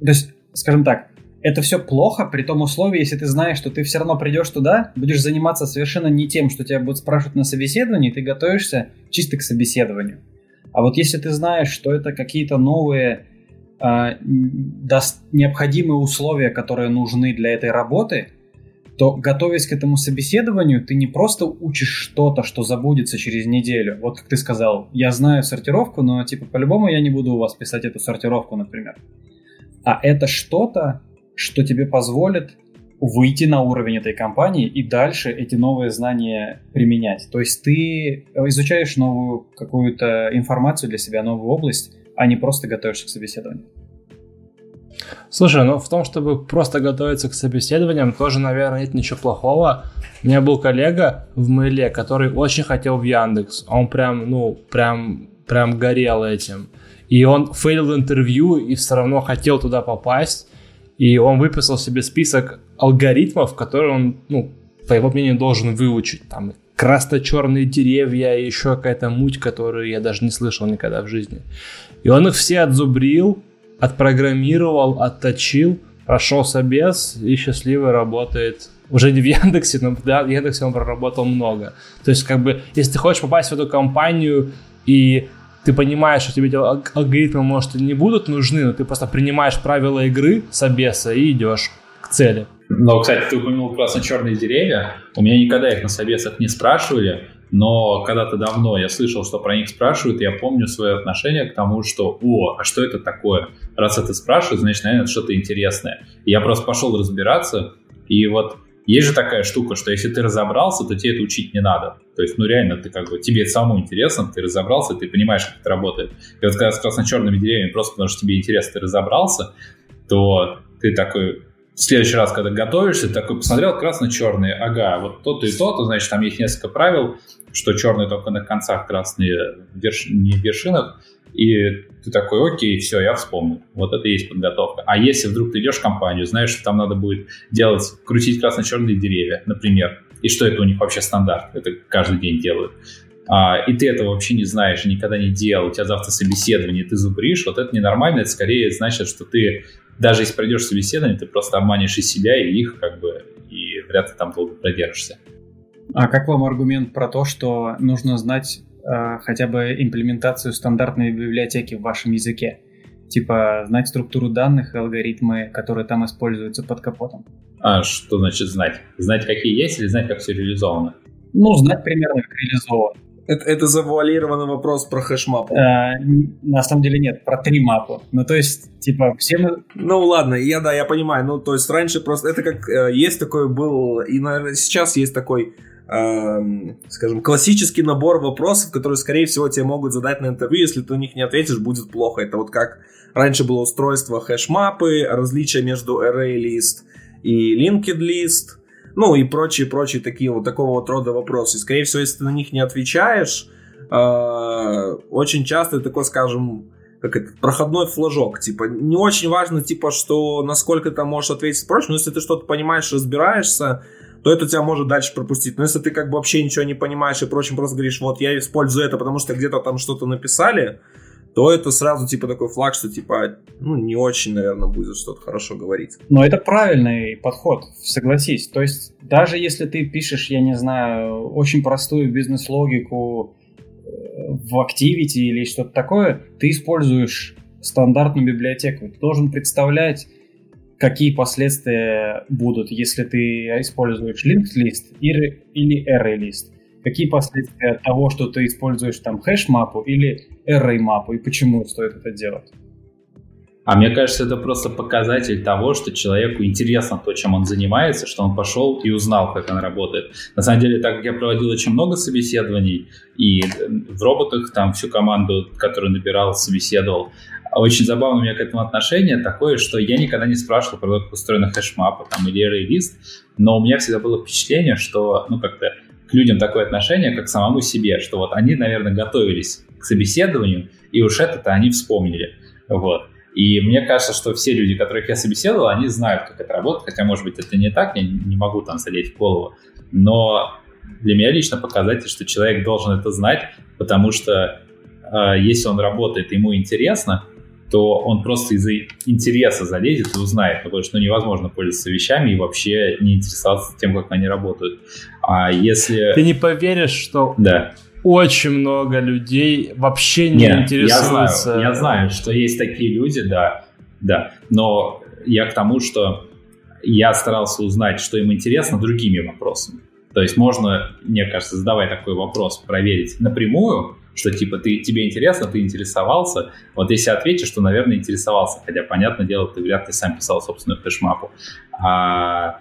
То есть, скажем так, это все плохо при том условии, если ты знаешь, что ты все равно придешь туда, будешь заниматься совершенно не тем, что тебя будут спрашивать на собеседовании, ты готовишься чисто к собеседованию. А вот если ты знаешь, что это какие-то новые э, даст необходимые условия, которые нужны для этой работы, то готовясь к этому собеседованию, ты не просто учишь что-то, что забудется через неделю. Вот как ты сказал, я знаю сортировку, но типа по-любому я не буду у вас писать эту сортировку, например. А это что-то, что тебе позволит выйти на уровень этой компании и дальше эти новые знания применять. То есть ты изучаешь новую какую-то информацию для себя, новую область, а не просто готовишься к собеседованию. Слушай, ну в том, чтобы просто готовиться к собеседованиям, тоже, наверное, нет ничего плохого. У меня был коллега в Мейле, который очень хотел в Яндекс. Он прям, ну, прям, прям горел этим. И он фейлил интервью и все равно хотел туда попасть. И он выписал себе список алгоритмов, которые он, ну, по его мнению, должен выучить. Там красно-черные деревья и еще какая-то муть, которую я даже не слышал никогда в жизни. И он их все отзубрил, отпрограммировал, отточил, прошел собес и счастливо работает уже не в Яндексе, но да, в Яндексе он проработал много. То есть, как бы, если ты хочешь попасть в эту компанию и ты понимаешь, что тебе эти алгоритмы, может, и не будут нужны, но ты просто принимаешь правила игры собеса и идешь к цели. Но, кстати, ты упомянул красно-черные деревья. У меня никогда их на собесах не спрашивали, но когда-то давно я слышал, что про них спрашивают, и я помню свое отношение к тому, что «О, а что это такое?» Раз это спрашивают, значит, наверное, это что-то интересное. И я просто пошел разбираться, и вот есть же такая штука, что если ты разобрался, то тебе это учить не надо. То есть, ну реально, ты как бы, тебе это самому интересно, ты разобрался, ты понимаешь, как это работает. И вот когда с красно-черными деревьями, просто потому что тебе интересно, ты разобрался, то ты такой, в следующий раз, когда готовишься, такой посмотрел красно-черные, ага, вот то-то и то-то, значит, там есть несколько правил, что черные только на концах, красные верш... не в вершинах, и ты такой, окей, все, я вспомнил. Вот это и есть подготовка. А если вдруг ты идешь в компанию, знаешь, что там надо будет делать, крутить красно-черные деревья, например, и что это у них вообще стандарт, это каждый день делают, а, и ты этого вообще не знаешь, никогда не делал, у тебя завтра собеседование, ты зубришь, вот это ненормально, это скорее значит, что ты, даже если пройдешь собеседование, ты просто обманешь и себя, и их, как бы, и вряд ли там долго продержишься. А как вам аргумент про то, что нужно знать Э, хотя бы имплементацию стандартной библиотеки в вашем языке. Типа знать структуру данных и алгоритмы, которые там используются под капотом. А что значит знать? Знать, какие есть, или знать, как все реализовано? Ну, знать примерно, как реализовано. Это, это завуалированный вопрос про хэшмапу. А, на самом деле нет, про три мапу. Ну, то есть, типа, все мы... Ну, ладно, я, да, я понимаю. Ну, то есть, раньше просто... Это как... Э, есть такой был... И, наверное, сейчас есть такой скажем, классический набор вопросов, которые, скорее всего, тебе могут задать на интервью, если ты на них не ответишь, будет плохо. Это вот как раньше было устройство хэш-мапы, различия между array list и linked list, ну и прочие-прочие такие вот такого вот рода вопросы. скорее всего, если ты на них не отвечаешь, э, очень часто такой, скажем, как это, проходной флажок. Типа, не очень важно, типа, что насколько ты можешь ответить прочь, но если ты что-то понимаешь, разбираешься, то это тебя может дальше пропустить. Но если ты как бы вообще ничего не понимаешь и прочим просто говоришь, вот я использую это, потому что где-то там что-то написали, то это сразу типа такой флаг, что типа, ну, не очень, наверное, будет что-то хорошо говорить. Но это правильный подход, согласись. То есть даже если ты пишешь, я не знаю, очень простую бизнес-логику э, в Activity или что-то такое, ты используешь стандартную библиотеку. Ты должен представлять какие последствия будут, если ты используешь linked list или, array list. Какие последствия того, что ты используешь там хэш-мапу или array-мапу, и почему стоит это делать? А мне кажется, это просто показатель того, что человеку интересно то, чем он занимается, что он пошел и узнал, как он работает. На самом деле, так как я проводил очень много собеседований, и в роботах там всю команду, которую набирал, собеседовал, очень забавно у меня к этому отношение такое, что я никогда не спрашивал про то, как устроена хэшмапа там, или array но у меня всегда было впечатление, что ну как-то к людям такое отношение, как к самому себе, что вот они, наверное, готовились к собеседованию, и уж это-то они вспомнили. Вот. И мне кажется, что все люди, которых я собеседовал, они знают, как это работает, хотя, может быть, это не так, я не могу там залезть в голову. Но для меня лично показатель, что человек должен это знать, потому что э, если он работает, ему интересно, то он просто из-за интереса залезет и узнает, потому что ну, невозможно пользоваться вещами и вообще не интересоваться тем, как они работают. А если... Ты не поверишь, что да очень много людей вообще не Нет, интересуются. Я знаю, я знаю, что есть такие люди, да, да. Но я к тому, что я старался узнать, что им интересно другими вопросами. То есть можно, мне кажется, задавая такой вопрос, проверить напрямую, что типа ты, тебе интересно, ты интересовался. Вот если ответишь, что, наверное, интересовался, хотя, понятное дело, ты вряд ли сам писал собственную флешмапу. А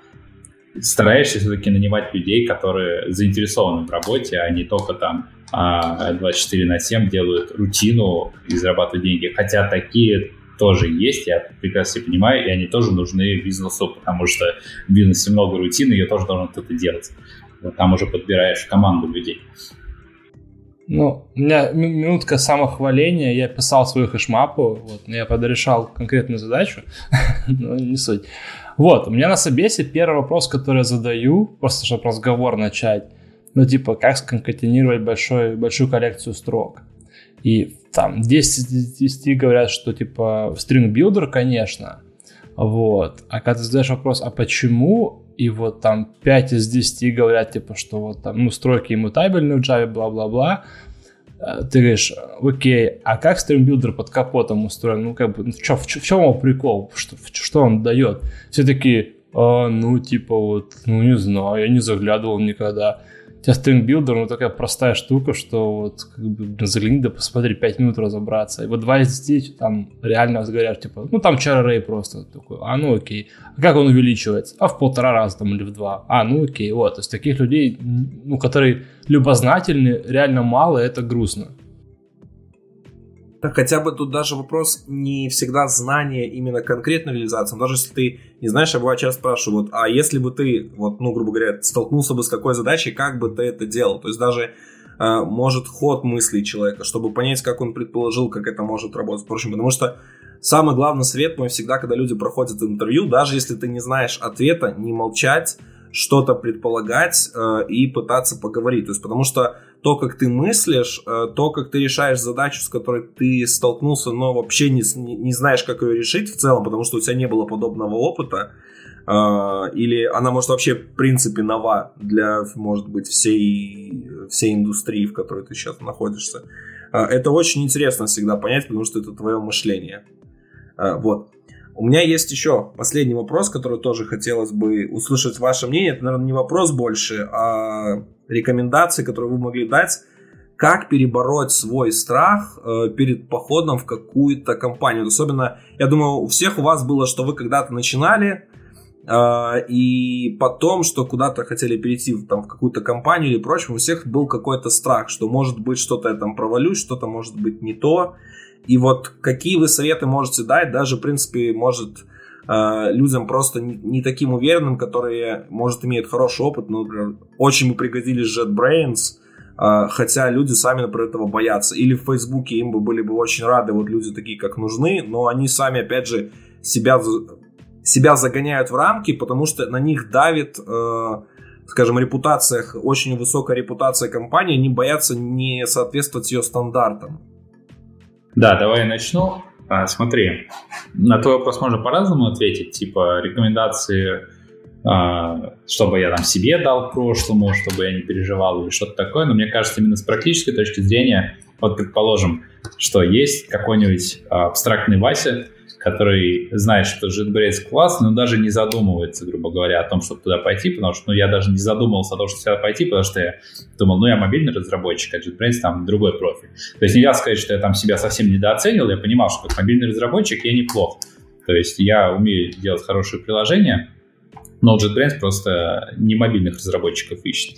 стараешься все-таки нанимать людей, которые заинтересованы в работе, а не только там 24 а, на 7 делают рутину и зарабатывают деньги. Хотя такие тоже есть, я прекрасно понимаю, и они тоже нужны бизнесу, потому что в бизнесе много рутины, ее тоже должен кто-то делать. Там уже подбираешь команду людей. Ну, у меня минутка самохваления, я писал свою хэшмапу, вот, я подрешал конкретную задачу, но не суть. Вот, у меня на собесе первый вопрос, который я задаю, просто чтобы разговор начать, ну, типа, как сконкатенировать большой, большую коллекцию строк. И там 10 из 10 говорят, что, типа, string builder, конечно, вот. А когда ты задаешь вопрос, а почему, и вот там 5 из 10 говорят, типа, что вот там, ну, стройки иммутабельны в Java, бла-бла-бла, э, ты говоришь, окей, а как стримбилдер под капотом устроен? Ну, как бы, ну, чё, в, в чем его прикол? Что, что он дает? Все такие, а, ну, типа, вот, ну, не знаю, я не заглядывал никогда тебя стримбилдер, ну, такая простая штука, что вот, как бы, загляни, да посмотри, 5 минут разобраться. И вот 2 из 10 там реально говорят, типа, ну, там array просто такой, а, ну, окей. А как он увеличивается? А в полтора раза там или в два. А, ну, окей, вот. То есть таких людей, ну, которые любознательны, реально мало, это грустно. Хотя бы тут даже вопрос не всегда знания именно конкретной реализации. Даже если ты не знаешь, я бывает часто спрашиваю, вот, а если бы ты, вот, ну, грубо говоря, столкнулся бы с какой задачей, как бы ты это делал? То есть даже э, может ход мыслей человека, чтобы понять, как он предположил, как это может работать. Впрочем, потому что самый главный совет мой всегда, когда люди проходят интервью, даже если ты не знаешь ответа, не молчать, что-то предполагать э, и пытаться поговорить. То есть, потому что то, как ты мыслишь, э, то, как ты решаешь задачу, с которой ты столкнулся, но вообще не, не знаешь, как ее решить в целом, потому что у тебя не было подобного опыта, э, или она может вообще в принципе нова для, может быть, всей, всей индустрии, в которой ты сейчас находишься. Э, это очень интересно всегда понять, потому что это твое мышление. Вот. У меня есть еще последний вопрос, который тоже хотелось бы услышать ваше мнение. Это, наверное, не вопрос больше, а рекомендации, которые вы могли дать, как перебороть свой страх э, перед походом в какую-то компанию. Особенно, я думаю, у всех у вас было, что вы когда-то начинали, э, и потом, что куда-то хотели перейти там, в какую-то компанию или прочее, у всех был какой-то страх, что может быть что-то я там провалюсь, что-то может быть не то. И вот какие вы советы можете дать, даже, в принципе, может э, людям просто не, таким уверенным, которые, может, имеют хороший опыт, но, например, очень бы пригодились JetBrains, э, хотя люди сами, например, этого боятся. Или в Фейсбуке им бы были бы очень рады вот люди такие, как нужны, но они сами, опять же, себя, себя загоняют в рамки, потому что на них давит... Э, скажем, репутациях, очень высокая репутация компании, они боятся не соответствовать ее стандартам. Да, давай я начну. А, смотри, на твой вопрос можно по-разному ответить, типа рекомендации, а, чтобы я там себе дал прошлому, чтобы я не переживал или что-то такое, но мне кажется, именно с практической точки зрения, вот предположим, что есть какой-нибудь а, абстрактный Вася, который знает, что JetBrains классный, но даже не задумывается, грубо говоря, о том, чтобы туда пойти, потому что ну, я даже не задумывался о том, чтобы туда пойти, потому что я думал, ну, я мобильный разработчик, а JetBrains там другой профиль. То есть нельзя сказать, что я там себя совсем недооценил, я понимал, что как мобильный разработчик я неплох. То есть я умею делать хорошие приложения, но JetBrains просто не мобильных разработчиков ищет.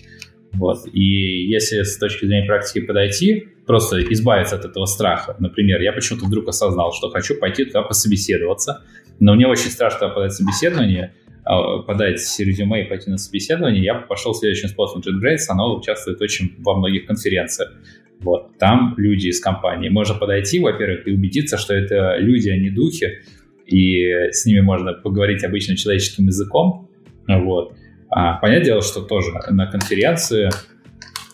Вот. И если с точки зрения практики подойти, просто избавиться от этого страха. Например, я почему-то вдруг осознал, что хочу пойти туда пособеседоваться, но мне очень страшно подать собеседование, а, подать резюме и пойти на собеседование. Я пошел следующим способом JetBrains, оно участвует очень во многих конференциях. Вот, там люди из компании. Можно подойти, во-первых, и убедиться, что это люди, а не духи, и с ними можно поговорить обычным человеческим языком. Вот. А, понятное дело, что тоже на конференции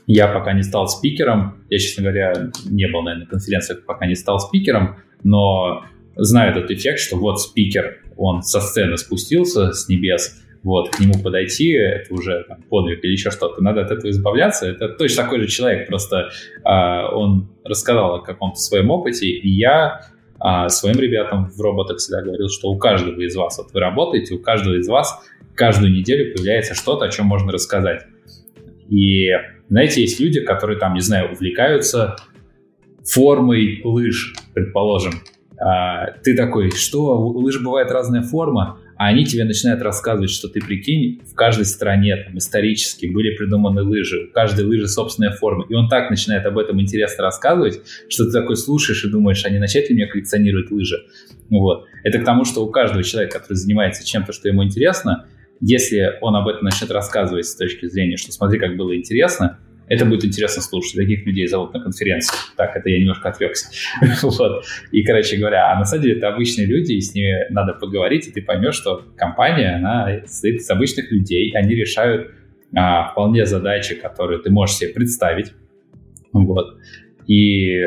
я пока не стал спикером. Я, честно говоря, не был, наверное, на конференциях, пока не стал спикером, но знаю этот эффект, что вот спикер, он со сцены спустился с небес, вот, к нему подойти, это уже там, подвиг или еще что-то, надо от этого избавляться. Это точно такой же человек, просто а, он рассказал о каком-то своем опыте, и я а, своим ребятам в роботах всегда говорил, что у каждого из вас, вот вы работаете, у каждого из вас каждую неделю появляется что-то, о чем можно рассказать. И, знаете, есть люди, которые там, не знаю, увлекаются формой лыж, предположим. А, ты такой, что, у лыж бывает разная форма, а они тебе начинают рассказывать, что ты прикинь, в каждой стране там, исторически были придуманы лыжи, у каждой лыжи собственная форма. И он так начинает об этом интересно рассказывать, что ты такой слушаешь и думаешь, а не начать ли мне коллекционировать лыжи? Вот. Это к тому, что у каждого человека, который занимается чем-то, что ему интересно, если он об этом начнет рассказывать с точки зрения, что смотри, как было интересно, это будет интересно слушать. Таких людей зовут на конференцию. Так, это я немножко отвлекся. вот. И, короче говоря, а на самом деле это обычные люди, и с ними надо поговорить, и ты поймешь, что компания, она состоит из обычных людей, они решают а, вполне задачи, которые ты можешь себе представить. Вот. И,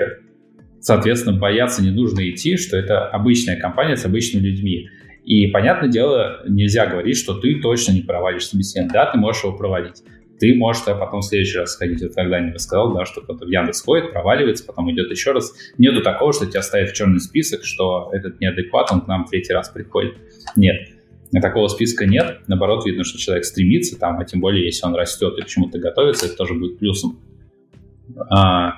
соответственно, бояться не нужно идти, что это обычная компания с обычными людьми. И, понятное дело, нельзя говорить, что ты точно не провалишь собеседование. Да, ты можешь его провалить. Ты можешь а потом в следующий раз сходить. Вот тогда не рассказал, да, что кто-то в Яндекс ходит, проваливается, потом идет еще раз. Нету такого, что тебя ставят в черный список, что этот неадекват, он к нам третий раз приходит. Нет. Такого списка нет. Наоборот, видно, что человек стремится, там, а тем более, если он растет и к чему-то готовится, это тоже будет плюсом. А,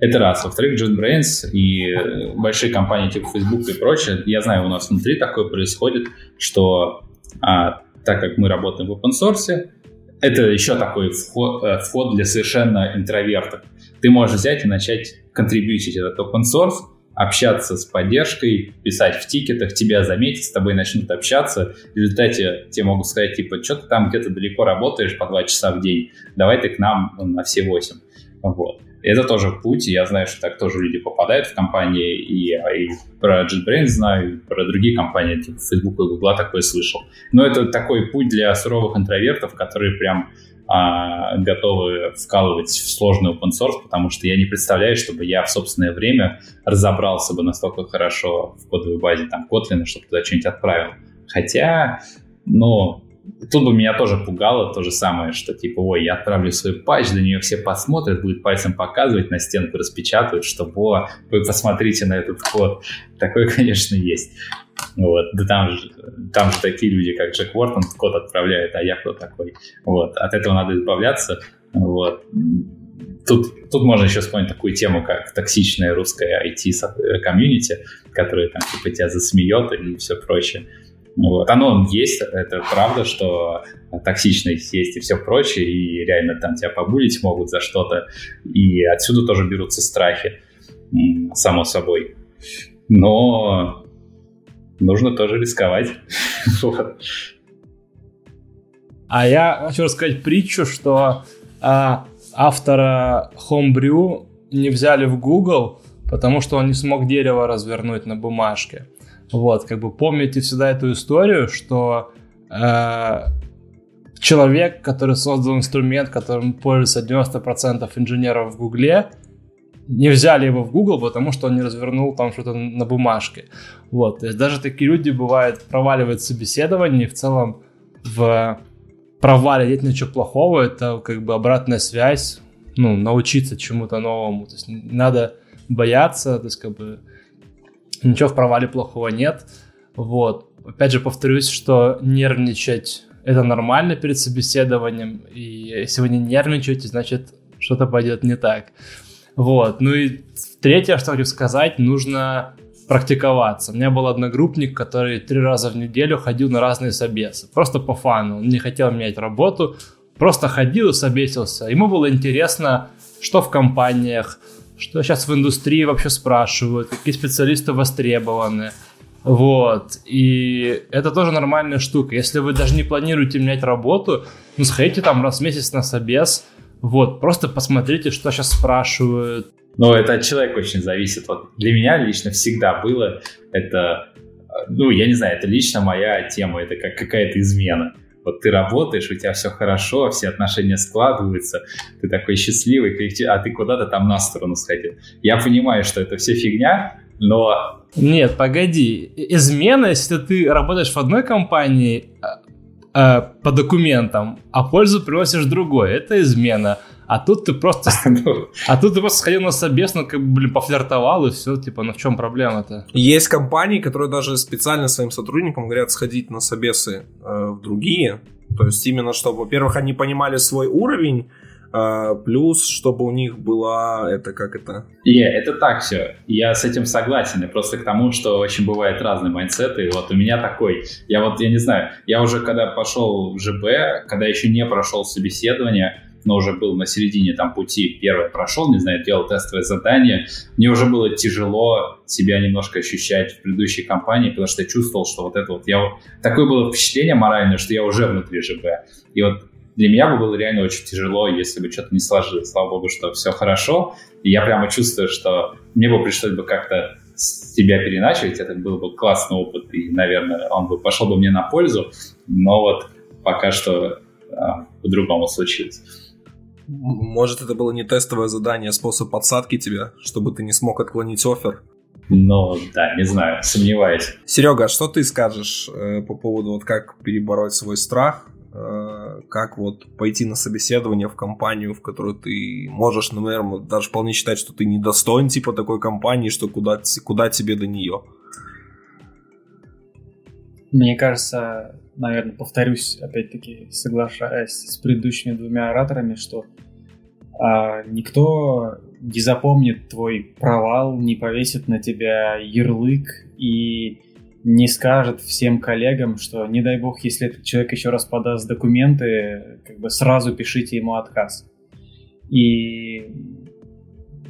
это раз. Во-вторых, JetBrains и э, большие компании типа Facebook и прочее, я знаю, у нас внутри такое происходит, что а, так как мы работаем в open source, это еще такой вход, э, вход для совершенно интровертов. Ты можешь взять и начать контрибьютить этот open source, общаться с поддержкой, писать в тикетах, тебя заметят, с тобой начнут общаться. В результате тебе могут сказать, типа, что ты там где-то далеко работаешь по два часа в день, давай ты к нам на все восемь. Вот. Это тоже путь, я знаю, что так тоже люди попадают в компании, и, и про JetBrains знаю, и про другие компании, типа Facebook и Google такое слышал. Но это такой путь для суровых интровертов, которые прям а, готовы вкалывать в сложный open source, потому что я не представляю, чтобы я в собственное время разобрался бы настолько хорошо в кодовой базе там Kotlin, чтобы туда что-нибудь отправил. Хотя, ну, тут бы меня тоже пугало то же самое, что типа, ой, я отправлю свой патч, до нее все посмотрят, будет пальцем показывать, на стенку распечатают, что, о, вы посмотрите на этот код. Такое, конечно, есть. Вот, да там же, там же такие люди, как Джек Уортон, код отправляет, а я кто такой? Вот, от этого надо избавляться. Вот. Тут, тут можно еще вспомнить такую тему, как токсичная русская IT-комьюнити, которая там типа тебя засмеет и все прочее. Вот. Оно есть, это правда, что токсичность есть и все прочее, и реально там тебя побулить могут за что-то, и отсюда тоже берутся страхи, само собой. Но нужно тоже рисковать. А я хочу рассказать притчу, что а, автора Homebrew не взяли в Google, потому что он не смог дерево развернуть на бумажке. Вот, как бы помните всегда эту историю, что э, человек, который создал инструмент, которым пользуется 90% инженеров в Гугле, не взяли его в Google, потому что он не развернул там что-то на бумажке. Вот, то есть даже такие люди бывают проваливают собеседование, в целом в провале нет ничего плохого, это как бы обратная связь, ну, научиться чему-то новому, то есть не надо бояться, то есть как бы Ничего в провале плохого нет. Вот. Опять же, повторюсь, что нервничать это нормально перед собеседованием, и если вы не нервничаете, значит, что-то пойдет не так. Вот. Ну и третье, что хочу сказать, нужно практиковаться. У меня был одногруппник, который три раза в неделю ходил на разные собесы. Просто по фану. Он не хотел менять работу, просто ходил и собесился. Ему было интересно, что в компаниях, что сейчас в индустрии вообще спрашивают, какие специалисты востребованы. Вот. И это тоже нормальная штука. Если вы даже не планируете менять работу, ну, сходите там раз в месяц на собес, вот, просто посмотрите, что сейчас спрашивают, но это от человека очень зависит. Вот для меня лично всегда было это, ну, я не знаю, это лично моя тема, это как какая-то измена. Вот ты работаешь, у тебя все хорошо, все отношения складываются, ты такой счастливый, а ты куда-то там на сторону сходил. Я понимаю, что это все фигня, но... Нет, погоди. Измена, если ты работаешь в одной компании э, по документам, а пользу приносишь другой, это измена. А тут ты просто... Ну. А тут ты просто сходил на собес, ну, как бы, блин, пофлиртовал, и все, типа, ну в чем проблема-то? Есть компании, которые даже специально своим сотрудникам говорят сходить на собесы э, в другие. То есть именно, чтобы, во-первых, они понимали свой уровень, Uh, плюс, чтобы у них была это как это. И yeah, это так все. Я с этим согласен. И просто к тому, что очень бывают разные майндсеты. И вот у меня такой. Я вот, я не знаю, я уже когда пошел в ЖБ, когда еще не прошел собеседование, но уже был на середине там пути, первый прошел, не знаю, делал тестовое задание, мне уже было тяжело себя немножко ощущать в предыдущей компании, потому что я чувствовал, что вот это вот, я, такое было впечатление моральное, что я уже внутри ЖБ. И вот для меня бы было реально очень тяжело, если бы что-то не сложилось. Слава богу, что все хорошо. И я прямо чувствую, что мне бы пришлось бы как-то себя переначивать. Это был бы классный опыт, и, наверное, он бы пошел бы мне на пользу. Но вот пока что а, по-другому случилось. Может, это было не тестовое задание, а способ подсадки тебя, чтобы ты не смог отклонить офер? Ну, да, не знаю, сомневаюсь. Серега, а что ты скажешь э, по поводу вот как перебороть свой страх, как вот пойти на собеседование в компанию, в которую ты можешь, наверное, даже вполне считать, что ты недостоин типа такой компании, что куда, куда тебе до нее? Мне кажется, наверное, повторюсь, опять-таки, соглашаясь с предыдущими двумя ораторами, что а, никто не запомнит твой провал, не повесит на тебя ярлык и не скажет всем коллегам, что не дай бог, если этот человек еще раз подаст документы, как бы сразу пишите ему отказ. И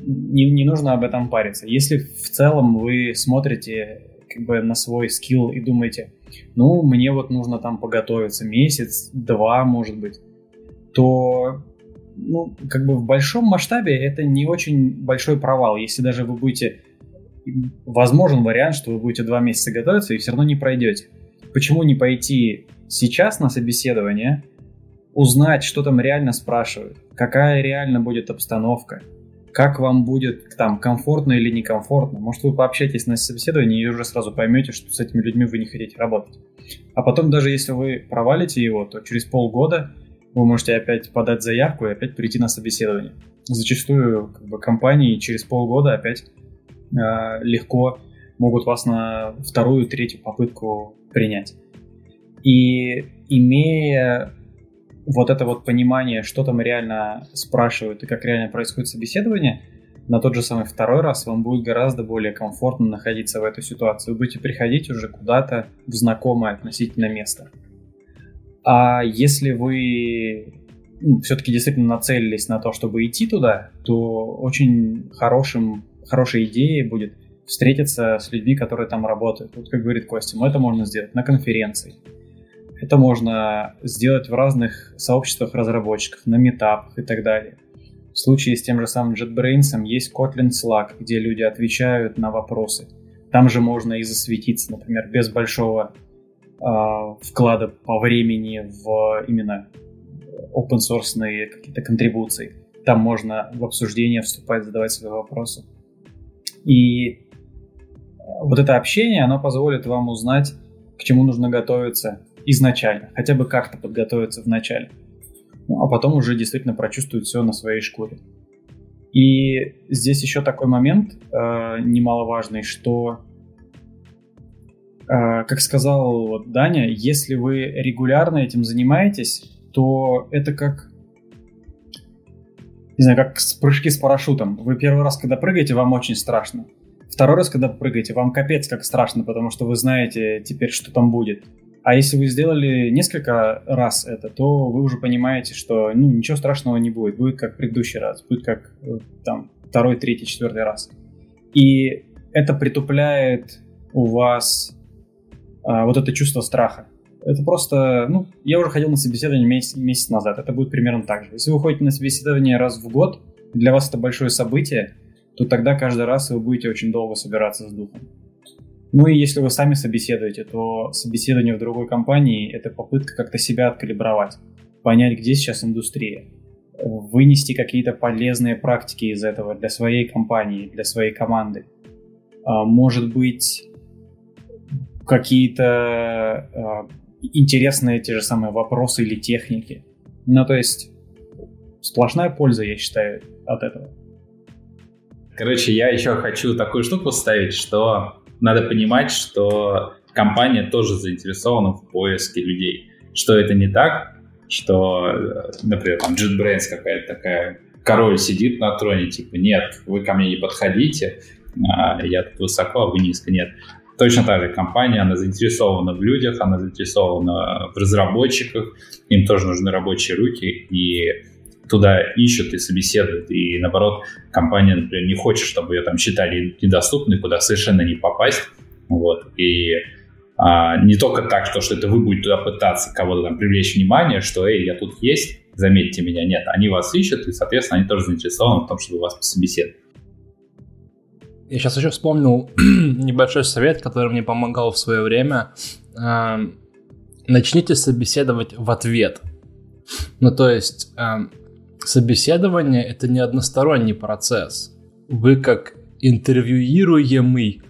не, не нужно об этом париться. Если в целом вы смотрите как бы на свой скилл и думаете, ну, мне вот нужно там поготовиться месяц, два, может быть, то, ну, как бы в большом масштабе это не очень большой провал. Если даже вы будете... Возможен вариант, что вы будете два месяца готовиться и все равно не пройдете. Почему не пойти сейчас на собеседование, узнать, что там реально спрашивают, какая реально будет обстановка, как вам будет там комфортно или некомфортно. Может, вы пообщаетесь на собеседовании и уже сразу поймете, что с этими людьми вы не хотите работать. А потом, даже если вы провалите его, то через полгода вы можете опять подать заявку и опять прийти на собеседование. Зачастую как бы, компании через полгода опять легко могут вас на вторую, третью попытку принять. И имея вот это вот понимание, что там реально спрашивают и как реально происходит собеседование, на тот же самый второй раз вам будет гораздо более комфортно находиться в этой ситуации. Вы будете приходить уже куда-то в знакомое относительно место. А если вы ну, все-таки действительно нацелились на то, чтобы идти туда, то очень хорошим, хорошей идеей будет встретиться с людьми, которые там работают. Вот как говорит Костя, ну это можно сделать на конференции это можно сделать в разных сообществах разработчиков, на метапах и так далее. В случае с тем же самым JetBrains есть Kotlin Slack, где люди отвечают на вопросы. Там же можно и засветиться, например, без большого э, вклада по времени в именно open source какие-то контрибуции. Там можно в обсуждение вступать, задавать свои вопросы. И вот это общение, оно позволит вам узнать, к чему нужно готовиться, изначально, хотя бы как-то подготовиться в начале. Ну, а потом уже действительно прочувствовать все на своей шкуре. И здесь еще такой момент э, немаловажный, что а, как сказал вот Даня, если вы регулярно этим занимаетесь, то это как не знаю, как прыжки с парашютом. Вы первый раз, когда прыгаете, вам очень страшно. Второй раз, когда прыгаете, вам капец как страшно, потому что вы знаете теперь, что там будет. А если вы сделали несколько раз это, то вы уже понимаете, что ну, ничего страшного не будет. Будет как предыдущий раз, будет как э, там второй, третий, четвертый раз. И это притупляет у вас а, вот это чувство страха. Это просто, ну, я уже ходил на собеседование месяц, месяц назад, это будет примерно так же. Если вы ходите на собеседование раз в год, для вас это большое событие, то тогда каждый раз вы будете очень долго собираться с духом. Ну и если вы сами собеседуете, то собеседование в другой компании – это попытка как-то себя откалибровать, понять, где сейчас индустрия, вынести какие-то полезные практики из этого для своей компании, для своей команды. А, может быть, какие-то а, интересные те же самые вопросы или техники. Ну, то есть сплошная польза, я считаю, от этого. Короче, я еще хочу такую штуку ставить, что надо понимать, что компания тоже заинтересована в поиске людей. Что это не так, что, например, там JetBrains какая-то такая, король сидит на троне, типа, нет, вы ко мне не подходите, а я тут высоко, а вы низко, нет. Точно так же компания, она заинтересована в людях, она заинтересована в разработчиках, им тоже нужны рабочие руки, и туда ищут и собеседуют. И наоборот, компания, например, не хочет, чтобы ее там считали недоступной, куда совершенно не попасть. Вот. И а, не только так, что, что это вы будете туда пытаться кого-то там привлечь внимание, что, эй, я тут есть, заметьте меня. Нет, они вас ищут, и, соответственно, они тоже заинтересованы в том, чтобы вас пособеседовать. Я сейчас еще вспомнил небольшой совет, который мне помогал в свое время. Эм, начните собеседовать в ответ. Ну, то есть, эм, собеседование это не односторонний процесс. Вы как интервьюируемый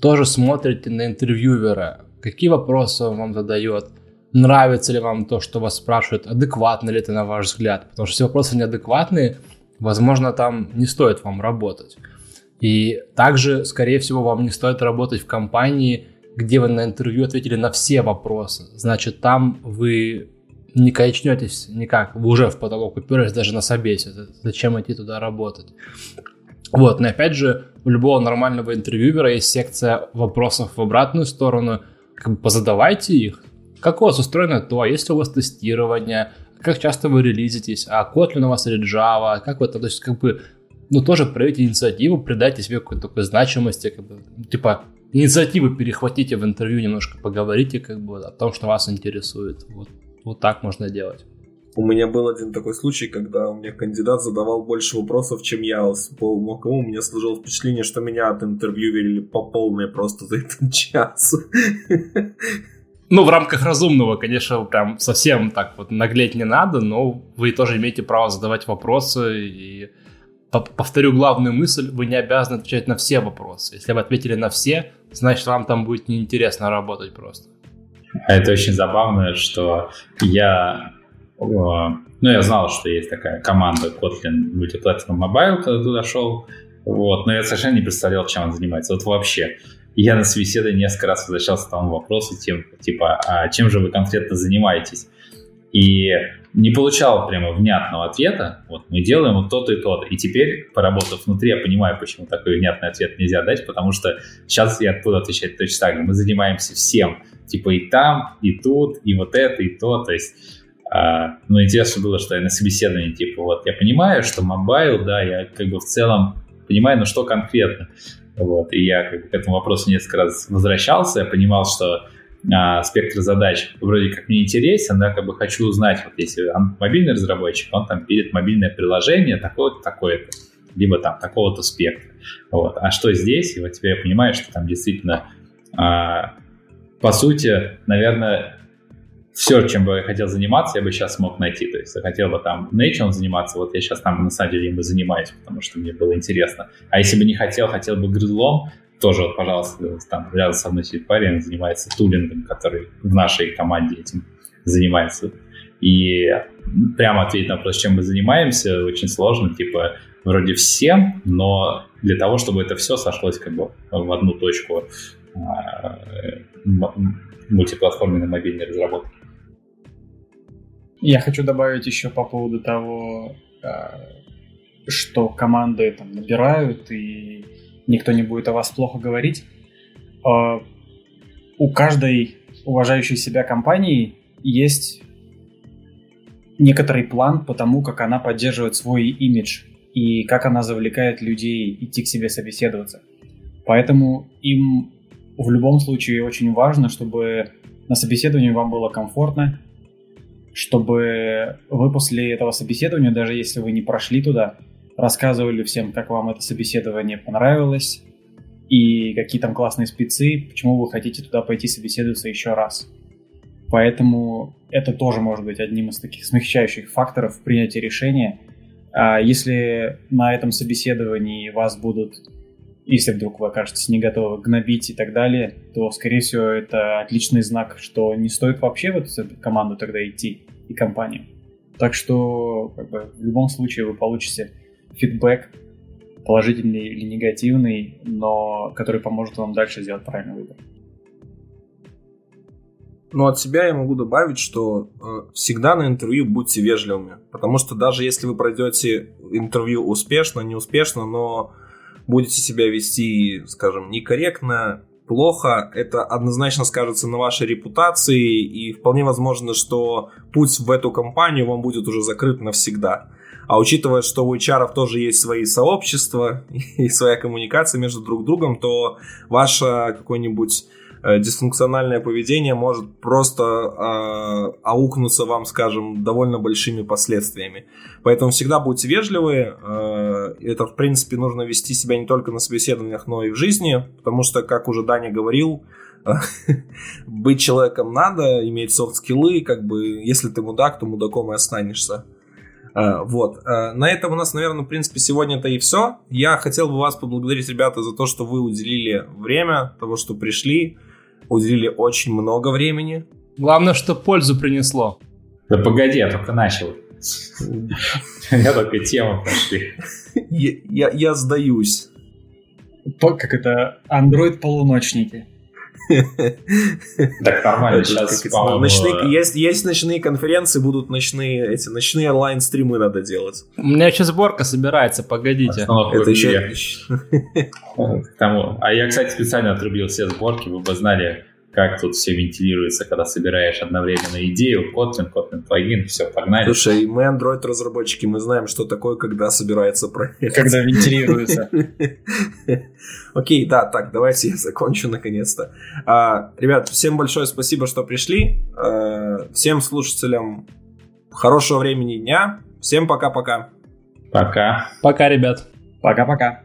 тоже смотрите на интервьюера, какие вопросы он вам задает, нравится ли вам то, что вас спрашивают, адекватно ли это на ваш взгляд. Потому что если вопросы неадекватные, возможно, там не стоит вам работать. И также, скорее всего, вам не стоит работать в компании, где вы на интервью ответили на все вопросы. Значит, там вы не качнетесь никак, вы уже в потолок уперлись даже на собесе. Зачем идти туда работать? Вот, но опять же, у любого нормального интервьюера есть секция вопросов в обратную сторону. Как бы позадавайте их. Как у вас устроено то, есть ли у вас тестирование, как часто вы релизитесь, а Kotlin у вас или Java, как вы то есть как бы ну, тоже проявите инициативу, придайте себе какой-то такой значимости, как бы, типа, инициативу перехватите в интервью, немножко поговорите, как бы, о том, что вас интересует. Вот, вот так можно делать. У меня был один такой случай, когда у меня кандидат задавал больше вопросов, чем я по МОКМУ. У меня сложилось впечатление, что меня от интервью вели по полной просто за этот час. Ну, в рамках разумного, конечно, прям совсем так вот наглеть не надо, но вы тоже имеете право задавать вопросы и повторю главную мысль, вы не обязаны отвечать на все вопросы. Если вы ответили на все, значит, вам там будет неинтересно работать просто. А это очень забавно, что я... Ну, я знал, что есть такая команда Kotlin Multiplatform Mobile, когда туда шел, вот, но я совершенно не представлял, чем он занимается. Вот вообще. Я на собеседовании несколько раз возвращался к тому вопросу, тем, типа, а чем же вы конкретно занимаетесь? И не получал прямо внятного ответа. Вот мы делаем вот то-то и то-то. И теперь, поработав внутри, я понимаю, почему такой внятный ответ нельзя дать, потому что сейчас я буду отвечать точно так же. Мы занимаемся всем. Типа и там, и тут, и вот это, и то. То есть, а, ну, интересно было, что я на собеседовании, типа, вот я понимаю, что mobile, да, я как бы в целом понимаю, но что конкретно. Вот, и я как бы, к этому вопросу несколько раз возвращался, я понимал, что а, спектр задач вроде как мне интересен, да, как бы хочу узнать, вот если он мобильный разработчик, он там пилит мобильное приложение такое-то, такое-то, либо там такого-то спектра. Вот. А что здесь? И вот теперь я понимаю, что там действительно, а, по сути, наверное, все, чем бы я хотел заниматься, я бы сейчас смог найти. То есть я хотел бы там Nature заниматься, вот я сейчас там на самом деле им и занимаюсь, потому что мне было интересно. А если бы не хотел, хотел бы грызлом, тоже, вот, пожалуйста, там рядом со мной сидит парень, занимается тулингом, который в нашей команде этим занимается. И прямо ответить на вопрос, чем мы занимаемся, очень сложно, типа, вроде всем, но для того, чтобы это все сошлось как бы в одну точку, а, мультиплатформенной мобильной разработки. Я хочу добавить еще по поводу того, что команды там набирают, и никто не будет о вас плохо говорить. У каждой уважающей себя компании есть некоторый план по тому, как она поддерживает свой имидж и как она завлекает людей идти к себе собеседоваться. Поэтому им в любом случае очень важно, чтобы на собеседовании вам было комфортно, чтобы вы после этого собеседования, даже если вы не прошли туда, рассказывали всем, как вам это собеседование понравилось и какие там классные спецы, почему вы хотите туда пойти собеседоваться еще раз. Поэтому это тоже может быть одним из таких смягчающих факторов в принятии решения. А если на этом собеседовании вас будут, если вдруг вы окажетесь не готовы гнобить и так далее, то, скорее всего, это отличный знак, что не стоит вообще в эту команду тогда идти и компанию. Так что как бы, в любом случае вы получите фидбэк, положительный или негативный, но который поможет вам дальше сделать правильный выбор. Но от себя я могу добавить, что э, всегда на интервью будьте вежливыми. Потому что даже если вы пройдете интервью успешно, неуспешно, но будете себя вести, скажем, некорректно, плохо, это однозначно скажется на вашей репутации, и вполне возможно, что путь в эту компанию вам будет уже закрыт навсегда. А учитывая, что у HR тоже есть свои сообщества и своя коммуникация между друг другом, то ваша какой-нибудь Э, дисфункциональное поведение может просто э, аукнуться вам, скажем, довольно большими последствиями. Поэтому всегда будьте вежливы. Э, это, в принципе, нужно вести себя не только на собеседованиях, но и в жизни, потому что, как уже Даня говорил, быть человеком надо, иметь софт-скиллы, как бы, если ты мудак, то мудаком и останешься. Uh, вот. Uh, на этом у нас, наверное, в принципе, сегодня-то и все. Я хотел бы вас поблагодарить, ребята, за то, что вы уделили время, того, что пришли уделили очень много времени. Главное, что пользу принесло. Да погоди, я только начал. Я только тему пошли. Я сдаюсь. Как это? Андроид-полуночники. Так нормально, сейчас, ночные, есть, есть ночные конференции, будут ночные, эти ночные онлайн-стримы надо делать. У меня еще сборка собирается, погодите. Это еще... А я, кстати, специально отрубил все сборки, вы бы знали, как тут все вентилируется, когда собираешь одновременно идею, Kotlin, Kotlin плагин, все, погнали. Слушай, мы Android-разработчики, мы знаем, что такое, когда собирается проект. Когда вентилируется. Окей, да, так, давайте я закончу наконец-то. А, ребят, всем большое спасибо, что пришли. А, всем слушателям хорошего времени дня. Всем пока-пока. Пока. Пока, ребят. Пока-пока.